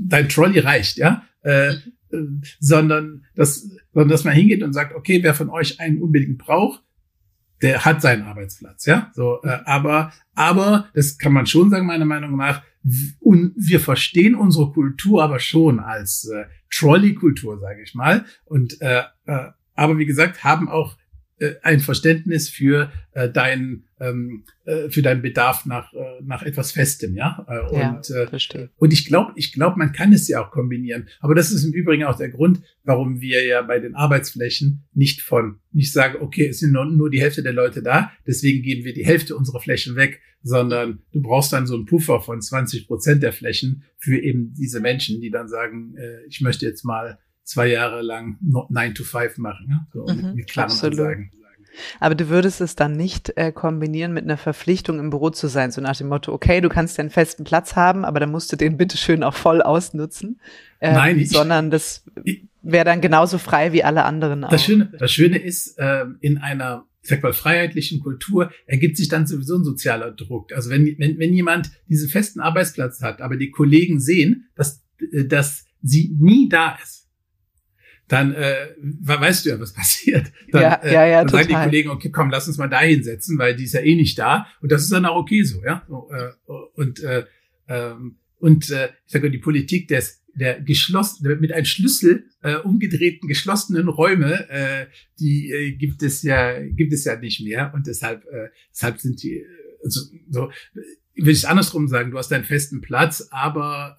dein Trolley reicht, ja, äh, mhm. Sondern dass, sondern dass man hingeht und sagt, okay, wer von euch einen unbedingt braucht, der hat seinen Arbeitsplatz, ja. So, äh, aber, aber, das kann man schon sagen, meiner Meinung nach, und wir verstehen unsere Kultur aber schon als äh, Trolley-Kultur, sage ich mal. Und äh, äh, aber wie gesagt, haben auch äh, ein Verständnis für äh, deinen ähm, äh, für deinen Bedarf nach äh, nach etwas Festem, ja. Äh, ja und äh, verstehe. und ich glaube, ich glaube, man kann es ja auch kombinieren. Aber das ist im Übrigen auch der Grund, warum wir ja bei den Arbeitsflächen nicht von nicht sagen, okay, es sind nur, nur die Hälfte der Leute da, deswegen geben wir die Hälfte unserer Flächen weg, sondern du brauchst dann so einen Puffer von 20 Prozent der Flächen für eben diese Menschen, die dann sagen, äh, ich möchte jetzt mal zwei Jahre lang 9 to 5 machen, ja? so mhm, mit, mit klaren absolut. Ansagen. Aber du würdest es dann nicht äh, kombinieren mit einer Verpflichtung im Büro zu sein, so nach dem Motto, okay, du kannst ja einen festen Platz haben, aber dann musst du den bitteschön auch voll ausnutzen. Ähm, Nein, ich, sondern das wäre dann genauso frei wie alle anderen auch. Das Schöne, das Schöne ist, äh, in einer ich sag mal, freiheitlichen Kultur ergibt sich dann sowieso ein sozialer Druck. Also wenn, wenn, wenn jemand diesen festen Arbeitsplatz hat, aber die Kollegen sehen, dass, äh, dass sie nie da ist, dann äh, weißt du ja, was passiert. Dann, ja, ja, ja, dann sagen die Kollegen, okay, komm, lass uns mal da hinsetzen, weil die ist ja eh nicht da. Und das ist dann auch okay so, ja. Äh, und äh, ähm, und äh, ich sage die Politik des der geschlossen mit einem Schlüssel äh, umgedrehten geschlossenen Räume, äh, die äh, gibt es ja gibt es ja nicht mehr und deshalb äh, deshalb sind die also, so will ich andersrum sagen, du hast deinen festen Platz, aber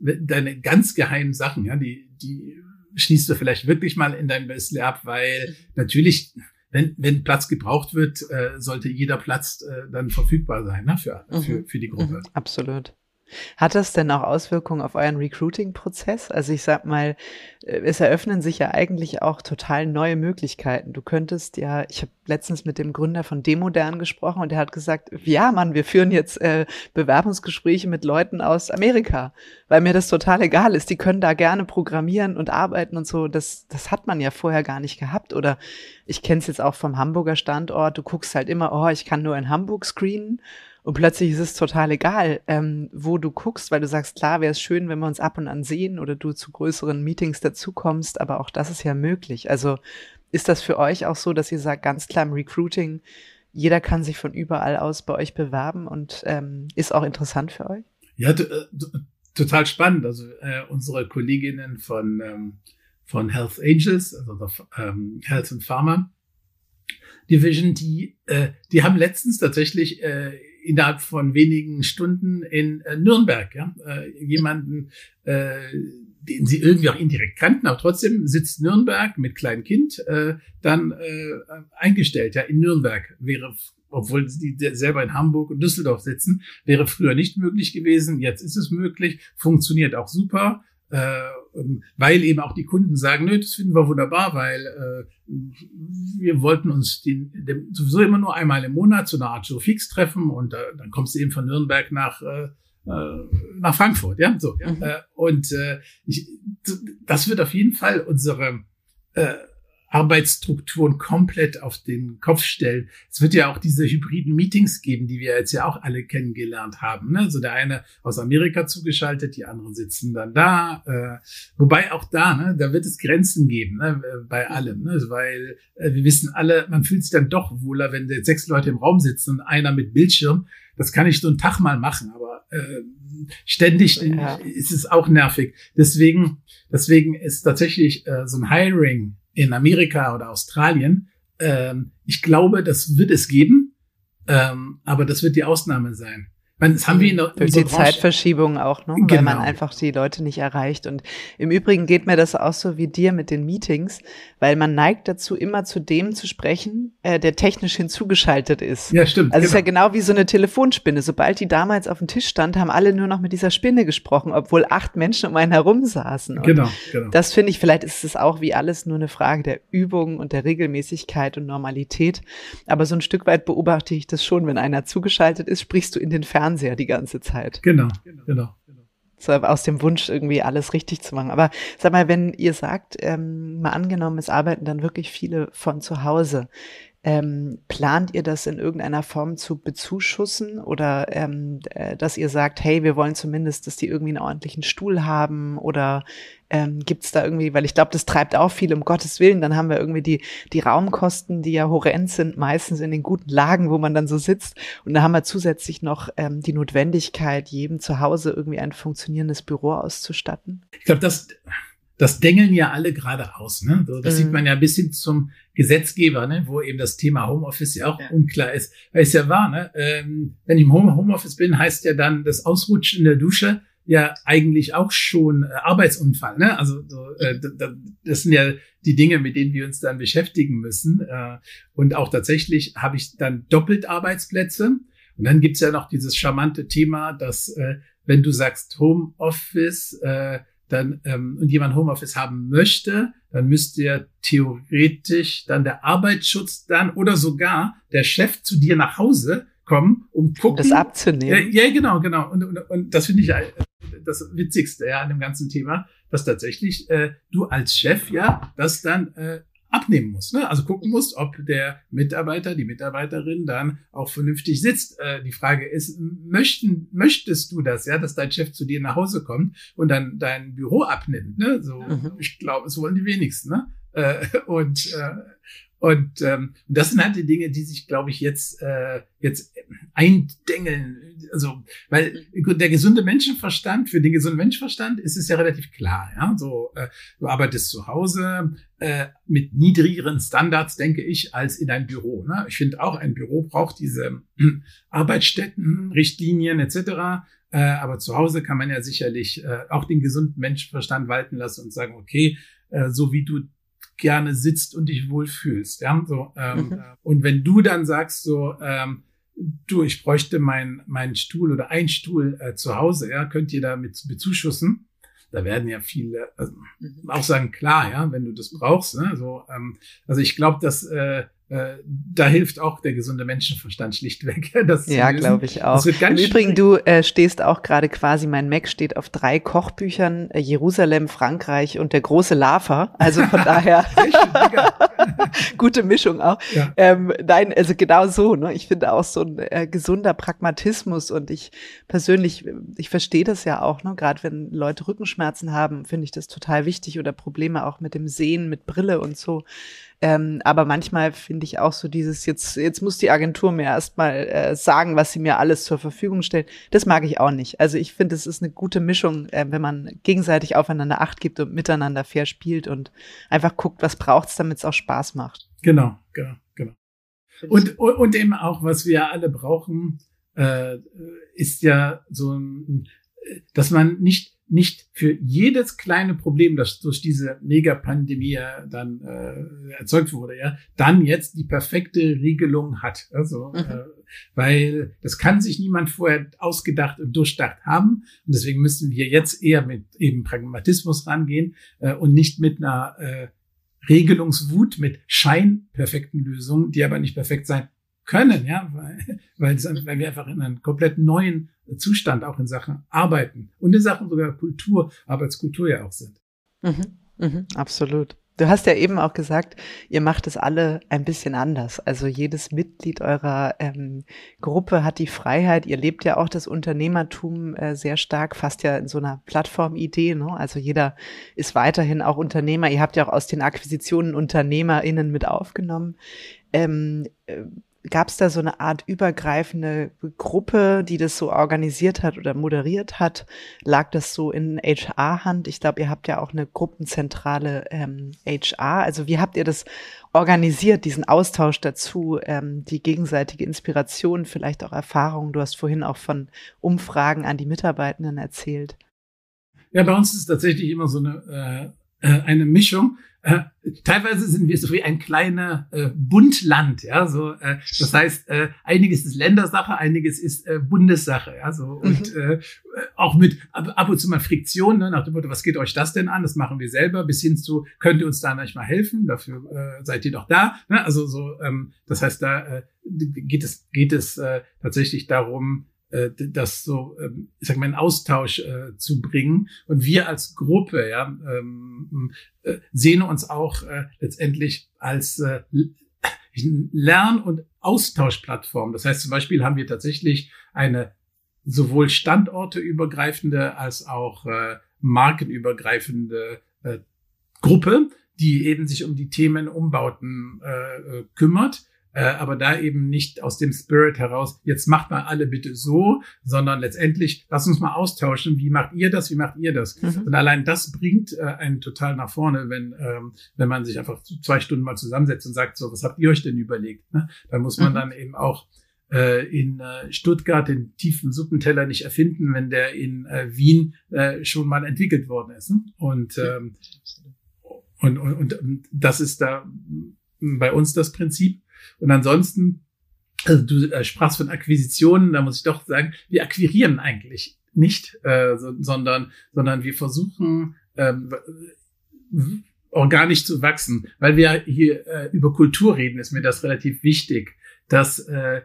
äh, deine ganz geheimen Sachen, ja, die die schließt du vielleicht wirklich mal in dein Bissle ab, weil natürlich, wenn, wenn Platz gebraucht wird, äh, sollte jeder Platz äh, dann verfügbar sein ne, für, mhm. für, für die Gruppe. Mhm, absolut. Hat das denn auch Auswirkungen auf euren Recruiting-Prozess? Also ich sag mal, äh, es eröffnen sich ja eigentlich auch total neue Möglichkeiten. Du könntest ja, ich habe letztens mit dem Gründer von Demodern gesprochen und der hat gesagt, ja Mann, wir führen jetzt äh, Bewerbungsgespräche mit Leuten aus Amerika, weil mir das total egal ist. Die können da gerne programmieren und arbeiten und so. Das, das hat man ja vorher gar nicht gehabt. Oder ich kenne es jetzt auch vom Hamburger Standort. Du guckst halt immer, oh, ich kann nur in Hamburg screenen. Und plötzlich ist es total egal, ähm, wo du guckst, weil du sagst, klar, wäre es schön, wenn wir uns ab und an sehen oder du zu größeren Meetings dazukommst, aber auch das ist ja möglich. Also ist das für euch auch so, dass ihr sagt, ganz klar im Recruiting, jeder kann sich von überall aus bei euch bewerben und ähm, ist auch interessant für euch? Ja, äh, total spannend. Also äh, unsere Kolleginnen von, ähm, von Health Angels, also der, ähm, Health and Pharma Division, die, äh, die haben letztens tatsächlich äh, innerhalb von wenigen Stunden in äh, Nürnberg, ja, äh, jemanden, äh, den sie irgendwie auch indirekt kannten, aber trotzdem sitzt Nürnberg mit kleinem Kind äh, dann äh, eingestellt. Ja, in Nürnberg wäre, obwohl die selber in Hamburg und Düsseldorf sitzen, wäre früher nicht möglich gewesen. Jetzt ist es möglich, funktioniert auch super äh, ähm, weil eben auch die Kunden sagen, nö, das finden wir wunderbar, weil äh, wir wollten uns den, den, sowieso immer nur einmal im Monat zu einer Art Show fix treffen und äh, dann kommst du eben von Nürnberg nach äh, äh nach Frankfurt, ja, so. Mhm. Äh, und äh, ich, das wird auf jeden Fall unsere äh, Arbeitsstrukturen komplett auf den Kopf stellen. Es wird ja auch diese hybriden Meetings geben, die wir jetzt ja auch alle kennengelernt haben. Ne? Also der eine aus Amerika zugeschaltet, die anderen sitzen dann da. Äh, wobei auch da, ne, da wird es Grenzen geben ne, bei allem, ne? weil äh, wir wissen alle, man fühlt sich dann doch wohler, wenn jetzt sechs Leute im Raum sitzen und einer mit Bildschirm. Das kann ich so einen Tag mal machen, aber äh, ständig ja. ist es auch nervig. Deswegen, deswegen ist tatsächlich äh, so ein Hiring in Amerika oder Australien. Ähm, ich glaube, das wird es geben, ähm, aber das wird die Ausnahme sein. Meine, das haben wir in der, Durch die Zeitverschiebung auch, ne? Genau. weil man einfach die Leute nicht erreicht. Und im Übrigen geht mir das auch so wie dir mit den Meetings, weil man neigt dazu, immer zu dem zu sprechen, äh, der technisch hinzugeschaltet ist. Ja, stimmt. Also es ist ja genau. genau wie so eine Telefonspinne. Sobald die damals auf dem Tisch stand, haben alle nur noch mit dieser Spinne gesprochen, obwohl acht Menschen um einen herum saßen. Und genau, genau. Das finde ich, vielleicht ist es auch wie alles nur eine Frage der Übung und der Regelmäßigkeit und Normalität. Aber so ein Stück weit beobachte ich das schon, wenn einer zugeschaltet ist, sprichst du in den Fernseher Fernseher die ganze Zeit. Genau, genau. So aus dem Wunsch, irgendwie alles richtig zu machen. Aber sag mal, wenn ihr sagt, ähm, mal angenommen, es arbeiten dann wirklich viele von zu Hause. Ähm, plant ihr das in irgendeiner Form zu bezuschussen oder ähm, äh, dass ihr sagt, hey, wir wollen zumindest, dass die irgendwie einen ordentlichen Stuhl haben oder ähm, gibt es da irgendwie, weil ich glaube, das treibt auch viel, um Gottes Willen, dann haben wir irgendwie die, die Raumkosten, die ja horrend sind, meistens in den guten Lagen, wo man dann so sitzt. Und da haben wir zusätzlich noch ähm, die Notwendigkeit, jedem zu Hause irgendwie ein funktionierendes Büro auszustatten. Ich glaube, das das dengeln ja alle gerade aus. Ne? So, das mhm. sieht man ja ein bisschen zum Gesetzgeber, ne? wo eben das Thema Homeoffice ja auch ja. unklar ist. Weil es ja wahr, ne? ähm, wenn ich im Homeoffice bin, heißt ja dann das Ausrutschen in der Dusche ja eigentlich auch schon äh, Arbeitsunfall. Ne? Also so, äh, das sind ja die Dinge, mit denen wir uns dann beschäftigen müssen. Äh, und auch tatsächlich habe ich dann doppelt Arbeitsplätze. Und dann gibt's ja noch dieses charmante Thema, dass äh, wenn du sagst Homeoffice, äh, dann ähm, und jemand Homeoffice haben möchte, dann müsste ja theoretisch dann der Arbeitsschutz dann oder sogar der Chef zu dir nach Hause kommen, um gucken. Um das abzunehmen. Ja, ja genau, genau. Und, und, und das finde ich das Witzigste ja an dem ganzen Thema, dass tatsächlich äh, du als Chef ja das dann äh, abnehmen musst. Ne? Also gucken musst, ob der Mitarbeiter, die Mitarbeiterin dann auch vernünftig sitzt. Äh, die Frage ist, möchten, möchtest du das, ja, dass dein Chef zu dir nach Hause kommt und dann dein Büro abnimmt? Ne? So, mhm. ich glaube, es wollen die wenigsten. Ne? Äh, und äh, und ähm, das sind halt die Dinge, die sich, glaube ich, jetzt äh, jetzt eindengeln. Also, weil der gesunde Menschenverstand für den gesunden Menschenverstand ist es ja relativ klar. Ja, so äh, du arbeitest zu Hause äh, mit niedrigeren Standards, denke ich, als in einem Büro. Ne? Ich finde auch, ein Büro braucht diese äh, Arbeitsstätten, Richtlinien etc. Äh, aber zu Hause kann man ja sicherlich äh, auch den gesunden Menschenverstand walten lassen und sagen, okay, äh, so wie du gerne sitzt und dich wohlfühlst. Ja, so, ähm, mhm. Und wenn du dann sagst so, ähm, du, ich bräuchte meinen mein Stuhl oder ein Stuhl äh, zu Hause, ja, könnt ihr damit bezuschussen? Da werden ja viele also, mhm. auch sagen, klar, ja, wenn du das brauchst. Ne? So, ähm, also ich glaube, dass äh, äh, da hilft auch der gesunde Menschenverstand schlichtweg. Das ja, glaube ich auch. Im Übrigen, du äh, stehst auch gerade quasi, mein Mac steht auf drei Kochbüchern, äh, Jerusalem, Frankreich und der große Lava. Also von daher gute Mischung auch. Ja. Ähm, nein, also genau so. Ne? Ich finde auch so ein äh, gesunder Pragmatismus und ich persönlich, ich verstehe das ja auch, ne? gerade wenn Leute Rückenschmerzen haben, finde ich das total wichtig oder Probleme auch mit dem Sehen, mit Brille und so ähm, aber manchmal finde ich auch so dieses, jetzt, jetzt muss die Agentur mir erstmal äh, sagen, was sie mir alles zur Verfügung stellt. Das mag ich auch nicht. Also ich finde, es ist eine gute Mischung, äh, wenn man gegenseitig aufeinander Acht gibt und miteinander fair spielt und einfach guckt, was braucht's, damit es auch Spaß macht. Genau, genau, genau. Und, und, und eben auch, was wir alle brauchen, äh, ist ja so ein, dass man nicht nicht für jedes kleine Problem, das durch diese Megapandemie dann äh, erzeugt wurde, ja, dann jetzt die perfekte Regelung hat. Also, mhm. äh, weil das kann sich niemand vorher ausgedacht und durchdacht haben. Und deswegen müssen wir jetzt eher mit eben Pragmatismus rangehen äh, und nicht mit einer äh, Regelungswut, mit scheinperfekten Lösungen, die aber nicht perfekt sein können, ja, weil, weil, weil wir einfach in einem komplett neuen Zustand auch in Sachen Arbeiten und in Sachen sogar Kultur, Arbeitskultur ja auch sind. Mhm, mhm, absolut. Du hast ja eben auch gesagt, ihr macht es alle ein bisschen anders. Also jedes Mitglied eurer ähm, Gruppe hat die Freiheit. Ihr lebt ja auch das Unternehmertum äh, sehr stark, fast ja in so einer Plattformidee. Ne? Also jeder ist weiterhin auch Unternehmer. Ihr habt ja auch aus den Akquisitionen UnternehmerInnen mit aufgenommen. Ähm, äh, gab es da so eine Art übergreifende Gruppe, die das so organisiert hat oder moderiert hat? Lag das so in HR-Hand? Ich glaube, ihr habt ja auch eine gruppenzentrale ähm, HR. Also wie habt ihr das organisiert, diesen Austausch dazu, ähm, die gegenseitige Inspiration, vielleicht auch Erfahrungen? Du hast vorhin auch von Umfragen an die Mitarbeitenden erzählt. Ja, bei uns ist es tatsächlich immer so eine, äh, eine Mischung. Äh, teilweise sind wir so wie ein kleiner äh, Bundland, ja, so äh, das heißt, äh, einiges ist Ländersache, einiges ist äh, Bundessache, ja, so und mhm. äh, auch mit ab, ab und zu mal Friktion, ne, nach dem Motto, was geht euch das denn an? Das machen wir selber, bis hin zu, könnt ihr uns da manchmal helfen? Dafür äh, seid ihr doch da, ne? Also so, ähm, das heißt, da äh, geht es geht es äh, tatsächlich darum, äh, das so, ähm, ich sag mal, in Austausch äh, zu bringen. Und wir als Gruppe, ja, ähm, äh, sehen uns auch äh, letztendlich als äh, Lern- und Austauschplattform. Das heißt, zum Beispiel haben wir tatsächlich eine sowohl standorteübergreifende als auch äh, markenübergreifende äh, Gruppe, die eben sich um die Themen Umbauten äh, äh kümmert äh, aber da eben nicht aus dem Spirit heraus, jetzt macht mal alle bitte so, sondern letztendlich, lass uns mal austauschen, wie macht ihr das, wie macht ihr das? Mhm. Und allein das bringt äh, einen total nach vorne, wenn, ähm, wenn man sich einfach zwei Stunden mal zusammensetzt und sagt, so, was habt ihr euch denn überlegt? Ne? Da muss man mhm. dann eben auch äh, in äh, Stuttgart den tiefen Suppenteller nicht erfinden, wenn der in äh, Wien schon mal entwickelt worden ist. Ne? Und, ähm, und, und, und das ist da bei uns das Prinzip. Und ansonsten, also du äh, sprachst von Akquisitionen, da muss ich doch sagen, wir akquirieren eigentlich nicht, äh, so, sondern, sondern wir versuchen ähm, organisch zu wachsen. Weil wir hier äh, über Kultur reden, ist mir das relativ wichtig, dass äh,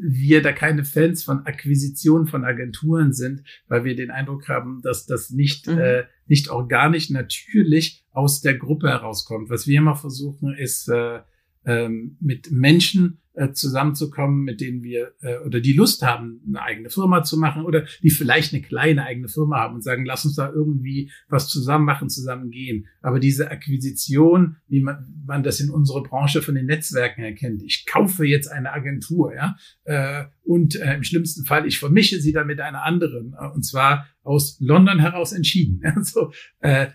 wir da keine Fans von Akquisitionen von Agenturen sind, weil wir den Eindruck haben, dass das nicht, mhm. äh, nicht organisch natürlich aus der Gruppe herauskommt. Was wir immer versuchen, ist äh, ähm, mit Menschen äh, zusammenzukommen, mit denen wir äh, oder die Lust haben, eine eigene Firma zu machen oder die vielleicht eine kleine eigene Firma haben und sagen, lass uns da irgendwie was zusammen machen, zusammen gehen. Aber diese Akquisition, wie man, man das in unserer Branche von den Netzwerken erkennt, ich kaufe jetzt eine Agentur, ja, äh, und äh, im schlimmsten Fall, ich vermische sie dann mit einer anderen, äh, und zwar aus London heraus entschieden. Also äh,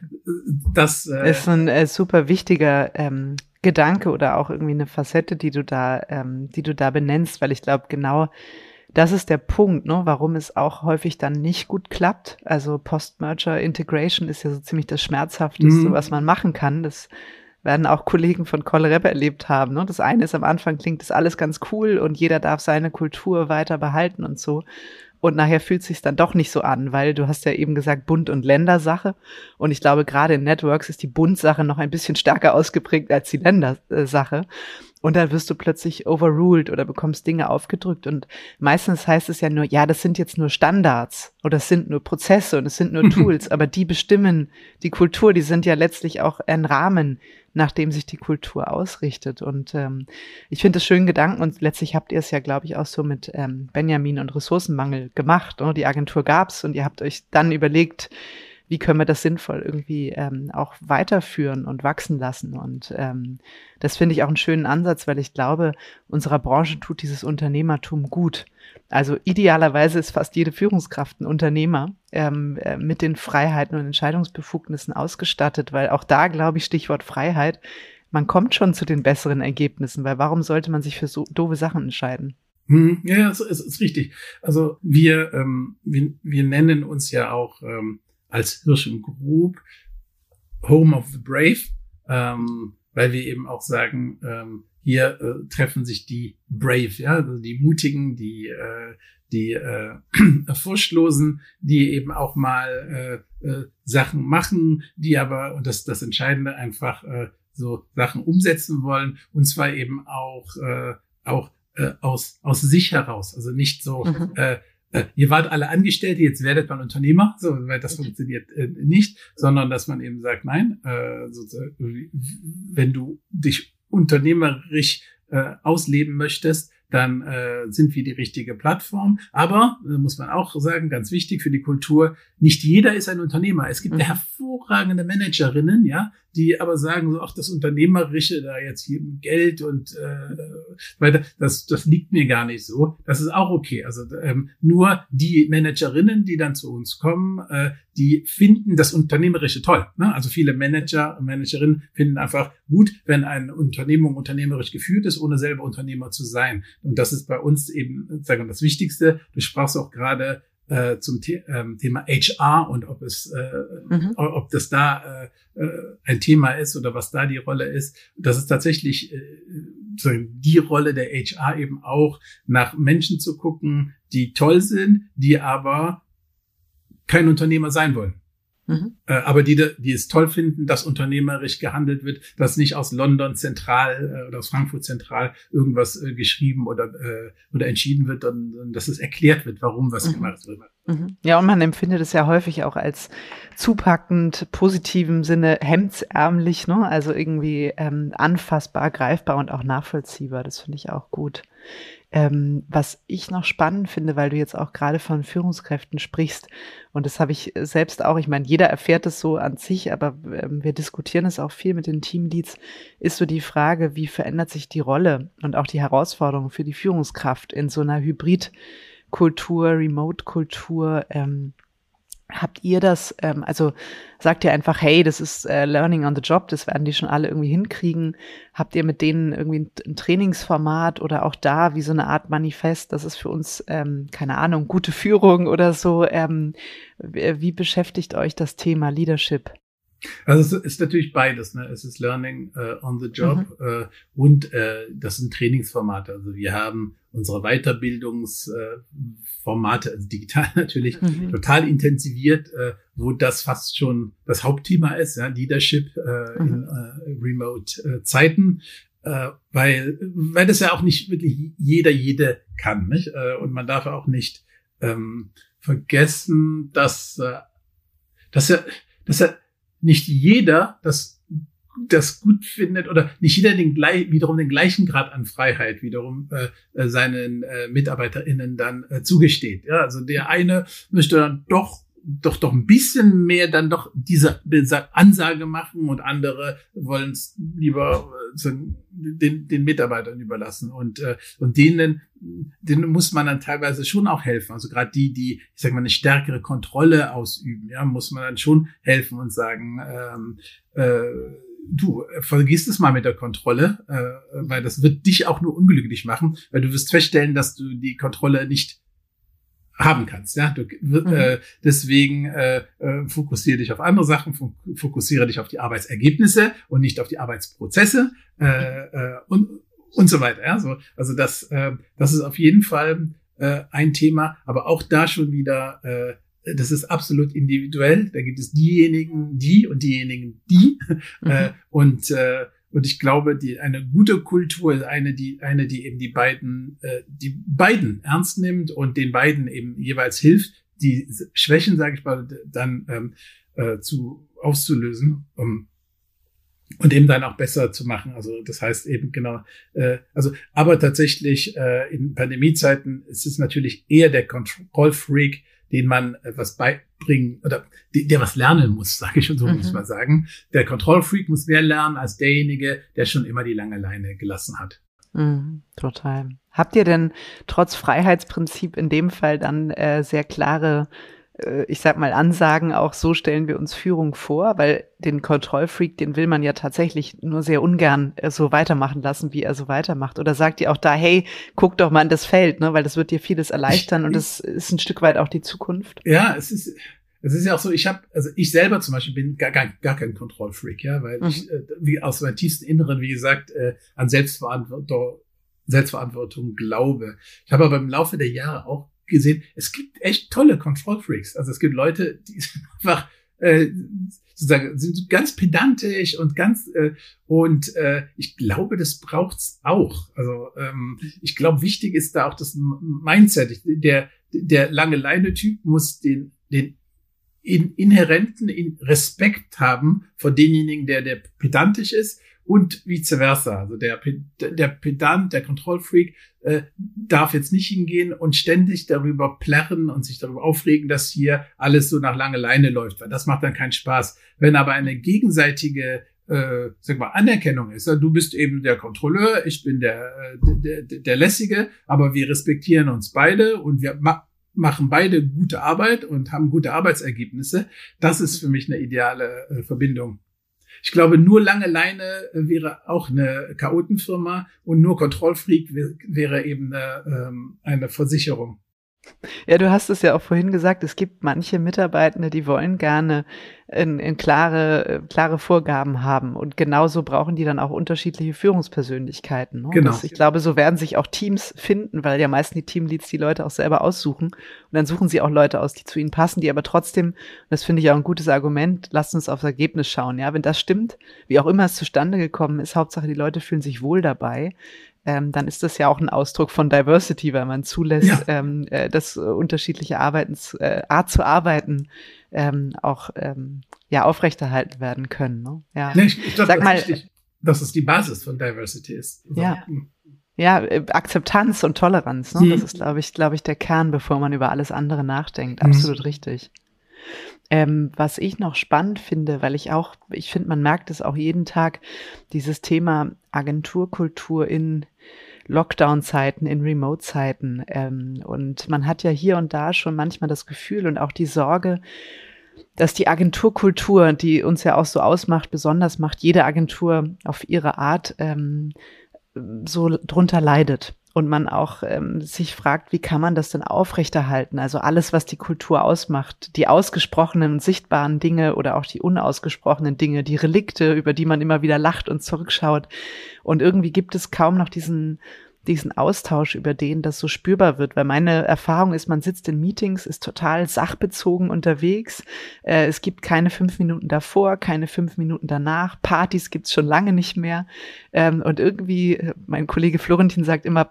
das äh, ist ein äh, super wichtiger ähm, Gedanke oder auch irgendwie eine Facette, die du da, ähm, die du da benennst, weil ich glaube, genau das ist der Punkt, ne, warum es auch häufig dann nicht gut klappt. Also Post-Merger Integration ist ja so ziemlich das Schmerzhafteste, mhm. was man machen kann. Das werden auch Kollegen von Colrep erlebt haben. Ne? Das eine ist am Anfang klingt das alles ganz cool und jeder darf seine Kultur weiter behalten und so. Und nachher fühlt es sich dann doch nicht so an, weil du hast ja eben gesagt Bund- und Ländersache. Und ich glaube, gerade in Networks ist die Bundsache noch ein bisschen stärker ausgeprägt als die Ländersache. Und dann wirst du plötzlich overruled oder bekommst Dinge aufgedrückt. Und meistens heißt es ja nur, ja, das sind jetzt nur Standards oder es sind nur Prozesse und es sind nur Tools, aber die bestimmen die Kultur, die sind ja letztlich auch ein Rahmen, nach dem sich die Kultur ausrichtet. Und ähm, ich finde es schön Gedanken und letztlich habt ihr es ja, glaube ich, auch so mit ähm, Benjamin und Ressourcenmangel gemacht. Ne? Die Agentur gab's und ihr habt euch dann überlegt, wie können wir das sinnvoll irgendwie ähm, auch weiterführen und wachsen lassen. Und ähm, das finde ich auch einen schönen Ansatz, weil ich glaube, unserer Branche tut dieses Unternehmertum gut. Also idealerweise ist fast jede Führungskraft ein Unternehmer ähm, äh, mit den Freiheiten und Entscheidungsbefugnissen ausgestattet, weil auch da, glaube ich, Stichwort Freiheit, man kommt schon zu den besseren Ergebnissen, weil warum sollte man sich für so doofe Sachen entscheiden? Hm, ja, es ist, ist, richtig. Also wir, ähm, wir, wir nennen uns ja auch ähm, als Hirschen Group Home of the Brave, ähm, weil wir eben auch sagen, ähm, hier äh, treffen sich die Brave, ja, also die Mutigen, die äh, die äh, Furchtlosen, die eben auch mal äh, äh, Sachen machen, die aber, und das das Entscheidende, einfach äh, so Sachen umsetzen wollen, und zwar eben auch, äh, auch äh, aus, aus sich heraus. Also nicht so, mhm. äh, äh, ihr wart alle Angestellte, jetzt werdet man Unternehmer, so, weil das funktioniert äh, nicht, sondern dass man eben sagt, nein, äh, wenn du dich unternehmerisch äh, ausleben möchtest, dann äh, sind wir die richtige Plattform. Aber, äh, muss man auch sagen, ganz wichtig für die Kultur, nicht jeder ist ein Unternehmer. Es gibt mhm. hervorragende Managerinnen, ja, die aber sagen so, ach, das Unternehmerische da jetzt hier mit Geld und äh, weiter, das, das liegt mir gar nicht so. Das ist auch okay. Also ähm, nur die Managerinnen, die dann zu uns kommen, äh, die finden das Unternehmerische toll. Ne? Also viele Manager und Managerinnen finden einfach gut, wenn eine Unternehmung unternehmerisch geführt ist, ohne selber Unternehmer zu sein. Und das ist bei uns eben, sagen wir, das Wichtigste. Du sprachst auch gerade äh, zum The ähm, Thema HR und ob es, äh, mhm. ob das da äh, äh ein Thema ist oder was da die Rolle ist. Das ist tatsächlich äh, die Rolle der HR eben auch nach Menschen zu gucken, die toll sind, die aber kein Unternehmer sein wollen. Mhm. Äh, aber die, die es toll finden, dass unternehmerisch gehandelt wird, dass nicht aus London zentral äh, oder aus Frankfurt zentral irgendwas äh, geschrieben oder, oder entschieden wird, und, dass es erklärt wird, warum was mhm. gemacht wird. Mhm. Ja, und man empfindet es ja häufig auch als zupackend, positivem Sinne hemdsärmlich, ne? also irgendwie ähm, anfassbar, greifbar und auch nachvollziehbar. Das finde ich auch gut. Ähm, was ich noch spannend finde, weil du jetzt auch gerade von Führungskräften sprichst, und das habe ich selbst auch, ich meine, jeder erfährt es so an sich, aber ähm, wir diskutieren es auch viel mit den Teamleads, ist so die Frage, wie verändert sich die Rolle und auch die Herausforderung für die Führungskraft in so einer Hybridkultur, Remote-Kultur, ähm, Habt ihr das, ähm, also sagt ihr einfach, hey, das ist äh, Learning on the Job, das werden die schon alle irgendwie hinkriegen? Habt ihr mit denen irgendwie ein, ein Trainingsformat oder auch da wie so eine Art Manifest, das ist für uns, ähm, keine Ahnung, gute Führung oder so? Ähm, wie beschäftigt euch das Thema Leadership? Also es ist natürlich beides. Ne? Es ist Learning äh, on the Job mhm. äh, und äh, das sind Trainingsformate. Also wir haben unsere Weiterbildungsformate, also digital natürlich, mhm. total intensiviert, äh, wo das fast schon das Hauptthema ist, ja? Leadership äh, mhm. in äh, Remote-Zeiten. Äh, weil, weil das ja auch nicht wirklich jeder, jede kann. Nicht? Äh, und man darf auch nicht ähm, vergessen, dass, äh, dass er, dass er nicht jeder das das gut findet oder nicht jeder den gleich, wiederum den gleichen Grad an Freiheit wiederum äh, äh seinen äh, MitarbeiterInnen dann äh, zugesteht. Ja, also der eine möchte dann doch doch doch ein bisschen mehr dann doch diese, diese Ansage machen und andere wollen es lieber äh, den, den Mitarbeitern überlassen und äh, und denen denen muss man dann teilweise schon auch helfen also gerade die die ich sag mal eine stärkere Kontrolle ausüben ja muss man dann schon helfen und sagen ähm, äh, du vergiss es mal mit der Kontrolle äh, weil das wird dich auch nur unglücklich machen weil du wirst feststellen dass du die Kontrolle nicht haben kannst. Ja, du, mhm. äh, deswegen äh, äh, fokussiere dich auf andere Sachen, fokussiere dich auf die Arbeitsergebnisse und nicht auf die Arbeitsprozesse äh, äh, und und so weiter. Ja, so, also das äh, das ist auf jeden Fall äh, ein Thema, aber auch da schon wieder äh, das ist absolut individuell. Da gibt es diejenigen, die und diejenigen, die. Mhm. Äh, und äh, und ich glaube, die, eine gute Kultur ist eine, die, eine, die eben die beiden, äh, die beiden ernst nimmt und den beiden eben jeweils hilft, die Schwächen, sage ich mal, dann ähm, äh, zu auszulösen. Um, und eben dann auch besser zu machen. Also das heißt eben genau, äh, also aber tatsächlich äh, in Pandemiezeiten ist es natürlich eher der Control-Freak, den man etwas beibringen oder der was lernen muss, sage ich schon so, mhm. muss man sagen. Der Kontrollfreak muss mehr lernen als derjenige, der schon immer die lange Leine gelassen hat. Mhm, total. Habt ihr denn trotz Freiheitsprinzip in dem Fall dann äh, sehr klare äh, ich sag mal, Ansagen auch, so stellen wir uns Führung vor, weil den Kontrollfreak, den will man ja tatsächlich nur sehr ungern äh, so weitermachen lassen, wie er so weitermacht. Oder sagt ihr auch da, hey, guck doch mal in das Feld, ne, weil das wird dir vieles erleichtern und das ist ein Stück weit auch die Zukunft. Ja, es ist, es ist ja auch so, ich habe, also ich selber zum Beispiel bin gar, gar, gar kein Kontrollfreak, ja, weil mhm. ich, äh, wie aus meinem tiefsten Inneren, wie gesagt, äh, an Selbstverantwortung, Selbstverantwortung glaube. Ich habe aber im Laufe der Jahre auch gesehen, es gibt echt tolle Control Freaks. Also es gibt Leute, die sind einfach äh, sozusagen sind ganz pedantisch und ganz äh, und äh, ich glaube, das braucht's auch. Also ähm, ich glaube, wichtig ist da auch das Mindset. Der der lange Leine Typ muss den den in, inhärenten Respekt haben vor denjenigen, der der pedantisch ist und vice versa. Also der, der Pedant, der Kontrollfreak äh, darf jetzt nicht hingehen und ständig darüber plärren und sich darüber aufregen, dass hier alles so nach lange Leine läuft, weil das macht dann keinen Spaß. Wenn aber eine gegenseitige äh, sag mal, Anerkennung ist. Du bist eben der Kontrolleur, ich bin der, äh, der, der, Lässige, aber wir respektieren uns beide und wir ma machen beide gute Arbeit und haben gute Arbeitsergebnisse. Das ist für mich eine ideale äh, Verbindung. Ich glaube, nur lange Leine äh, wäre auch eine Chaotenfirma und nur Kontrollfreak wäre eben eine, ähm, eine Versicherung. Ja, du hast es ja auch vorhin gesagt, es gibt manche Mitarbeitende, die wollen gerne in, in klare, äh, klare Vorgaben haben. Und genauso brauchen die dann auch unterschiedliche Führungspersönlichkeiten. Ne? Genau. Das, ich glaube, so werden sich auch Teams finden, weil ja meistens die Teamleads die Leute auch selber aussuchen. Und dann suchen sie auch Leute aus, die zu ihnen passen, die aber trotzdem, das finde ich auch ein gutes Argument, lasst uns aufs Ergebnis schauen. Ja, wenn das stimmt, wie auch immer es zustande gekommen ist, Hauptsache die Leute fühlen sich wohl dabei ähm, dann ist das ja auch ein Ausdruck von Diversity, weil man zulässt, ja. ähm, äh, dass äh, unterschiedliche Arbeitens, äh, Art zu arbeiten ähm, auch ähm, ja aufrechterhalten werden können. Ne? Ja. Nee, ich, ich glaub, Sag mal, wichtig, dass es die Basis von Diversity ist. Also, ja. Ja, äh, Akzeptanz und Toleranz, ne? Mhm. das ist, glaube ich, glaube ich, der Kern, bevor man über alles andere nachdenkt. Mhm. Absolut richtig. Ähm, was ich noch spannend finde, weil ich auch, ich finde, man merkt es auch jeden Tag, dieses Thema Agenturkultur in Lockdown-Zeiten, in Remote-Zeiten. Ähm, und man hat ja hier und da schon manchmal das Gefühl und auch die Sorge, dass die Agenturkultur, die uns ja auch so ausmacht, besonders macht, jede Agentur auf ihre Art ähm, so drunter leidet und man auch ähm, sich fragt, wie kann man das denn aufrechterhalten? Also alles, was die Kultur ausmacht, die ausgesprochenen und sichtbaren Dinge oder auch die unausgesprochenen Dinge, die Relikte, über die man immer wieder lacht und zurückschaut. Und irgendwie gibt es kaum noch diesen diesen Austausch, über den das so spürbar wird. Weil meine Erfahrung ist, man sitzt in Meetings, ist total sachbezogen unterwegs. Äh, es gibt keine fünf Minuten davor, keine fünf Minuten danach. Partys gibt's schon lange nicht mehr. Ähm, und irgendwie, mein Kollege Florentin sagt immer,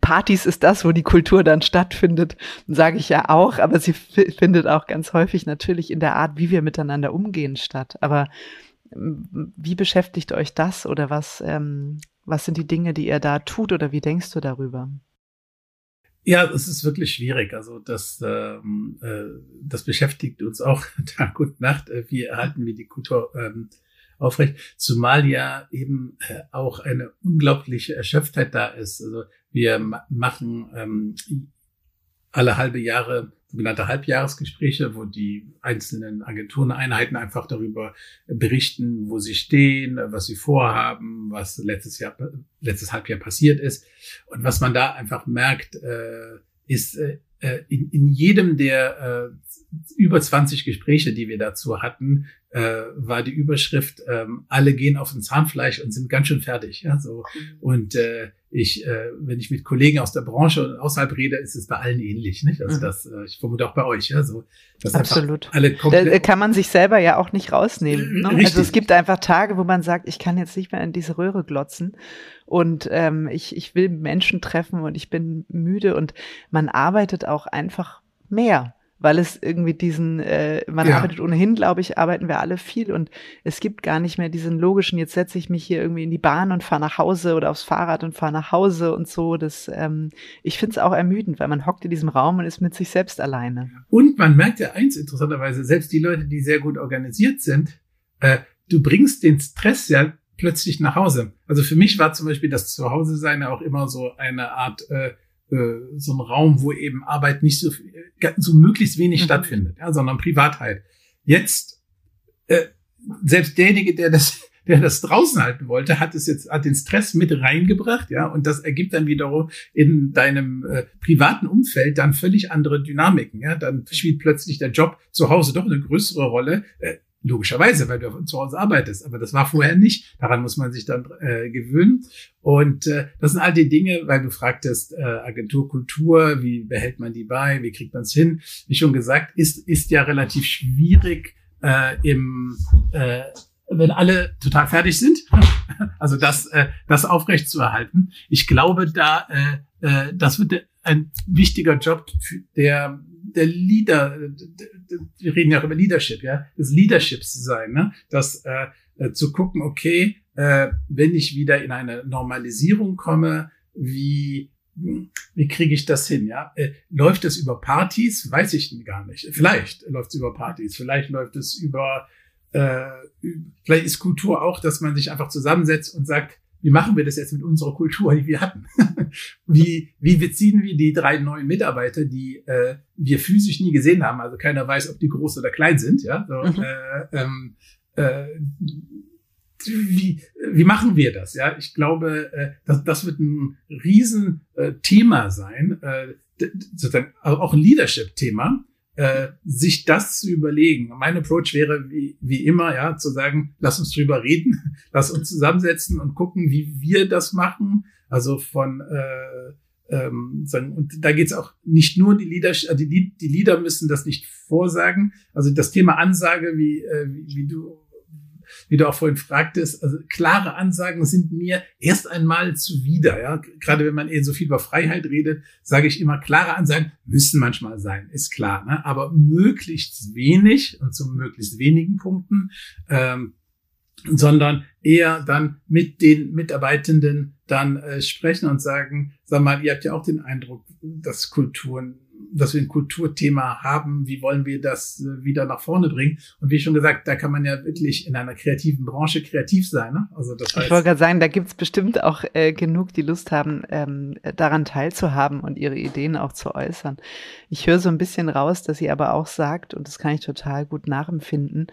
Partys ist das, wo die Kultur dann stattfindet. Sage ich ja auch, aber sie findet auch ganz häufig natürlich in der Art, wie wir miteinander umgehen statt. Aber wie beschäftigt euch das oder was, ähm, was sind die Dinge, die ihr da tut oder wie denkst du darüber? Ja, es ist wirklich schwierig. Also das, ähm, äh, das beschäftigt uns auch Tag und Nacht. Äh, wie erhalten wir die Kultur ähm, aufrecht? Zumal ja eben äh, auch eine unglaubliche Erschöpftheit da ist. Also wir ma machen ähm, alle halbe Jahre sogenannte Halbjahresgespräche, wo die einzelnen Agentureneinheiten einfach darüber berichten, wo sie stehen, was sie vorhaben, was letztes Jahr, letztes Halbjahr passiert ist. Und was man da einfach merkt, äh, ist äh, in, in jedem der äh, über 20 Gespräche, die wir dazu hatten, äh, war die Überschrift, ähm, alle gehen auf den Zahnfleisch und sind ganz schön fertig. Ja, so. Mhm. Und äh, ich, äh, wenn ich mit Kollegen aus der Branche und außerhalb rede, ist es bei allen ähnlich. Nicht? Also mhm. das, äh, ich vermute auch bei euch. Ja, so, dass Absolut. Alle da kann man sich selber ja auch nicht rausnehmen. Ne? Also es gibt einfach Tage, wo man sagt, ich kann jetzt nicht mehr in diese Röhre glotzen und ähm, ich, ich will Menschen treffen und ich bin müde und man arbeitet auch einfach mehr weil es irgendwie diesen, äh, man ja. arbeitet ohnehin, glaube ich, arbeiten wir alle viel und es gibt gar nicht mehr diesen logischen, jetzt setze ich mich hier irgendwie in die Bahn und fahre nach Hause oder aufs Fahrrad und fahre nach Hause und so. Das, ähm, ich finde es auch ermüdend, weil man hockt in diesem Raum und ist mit sich selbst alleine. Und man merkt ja eins interessanterweise, selbst die Leute, die sehr gut organisiert sind, äh, du bringst den Stress ja plötzlich nach Hause. Also für mich war zum Beispiel das Zuhause sein auch immer so eine Art äh, äh, so ein Raum, wo eben Arbeit nicht so, so möglichst wenig mhm. stattfindet, ja, sondern Privatheit. Jetzt, äh, selbst derjenige, der das, der das draußen halten wollte, hat es jetzt, hat den Stress mit reingebracht, ja, und das ergibt dann wiederum in deinem äh, privaten Umfeld dann völlig andere Dynamiken, ja, dann spielt plötzlich der Job zu Hause doch eine größere Rolle. Äh, Logischerweise, weil du zu Hause arbeitest. Aber das war vorher nicht. Daran muss man sich dann äh, gewöhnen. Und äh, das sind all die Dinge, weil du fragtest, äh, Agenturkultur, wie behält man die bei, wie kriegt man es hin? Wie schon gesagt, ist, ist ja relativ schwierig äh, im äh, wenn alle total fertig sind, also das, äh, das aufrecht zu erhalten. Ich glaube, da äh, äh, das wird ein wichtiger Job, der der Leader, wir reden ja auch über Leadership, ja, des Leaderships zu sein, ne? das äh, äh, zu gucken, okay, äh, wenn ich wieder in eine Normalisierung komme, wie wie kriege ich das hin? Ja, äh, läuft es über Partys? Weiß ich gar nicht. Vielleicht läuft es über Partys. Vielleicht läuft es über äh, vielleicht ist Kultur auch, dass man sich einfach zusammensetzt und sagt, wie machen wir das jetzt mit unserer Kultur, die wir hatten? wie, wie beziehen wir die drei neuen Mitarbeiter, die äh, wir physisch nie gesehen haben? Also keiner weiß, ob die groß oder klein sind. Ja, so, mhm. äh, ähm, äh, wie, wie machen wir das? Ja, ich glaube, äh, das, das wird ein Riesenthema äh, sein, äh, sozusagen auch ein Leadership-Thema, äh, sich das zu überlegen. Mein Approach wäre wie, wie immer, ja, zu sagen, lass uns drüber reden, lass uns zusammensetzen und gucken, wie wir das machen. Also von äh, ähm, sagen, und da geht's auch nicht nur die Leader, äh, die, die Leader müssen das nicht vorsagen. Also das Thema Ansage, wie, äh, wie, wie du wie du auch vorhin fragtest, also klare Ansagen sind mir erst einmal zuwider. Ja? Gerade wenn man eben so viel über Freiheit redet, sage ich immer, klare Ansagen müssen manchmal sein, ist klar. Ne? Aber möglichst wenig und zu möglichst wenigen Punkten. Ähm, sondern eher dann mit den Mitarbeitenden dann äh, sprechen und sagen, sag mal, ihr habt ja auch den Eindruck, dass Kulturen dass wir ein Kulturthema haben, wie wollen wir das äh, wieder nach vorne bringen? Und wie schon gesagt, da kann man ja wirklich in einer kreativen Branche kreativ sein. Ne? Also das heißt, ich wollte gerade sagen, da gibt's bestimmt auch äh, genug, die Lust haben, ähm, daran teilzuhaben und ihre Ideen auch zu äußern. Ich höre so ein bisschen raus, dass sie aber auch sagt, und das kann ich total gut nachempfinden,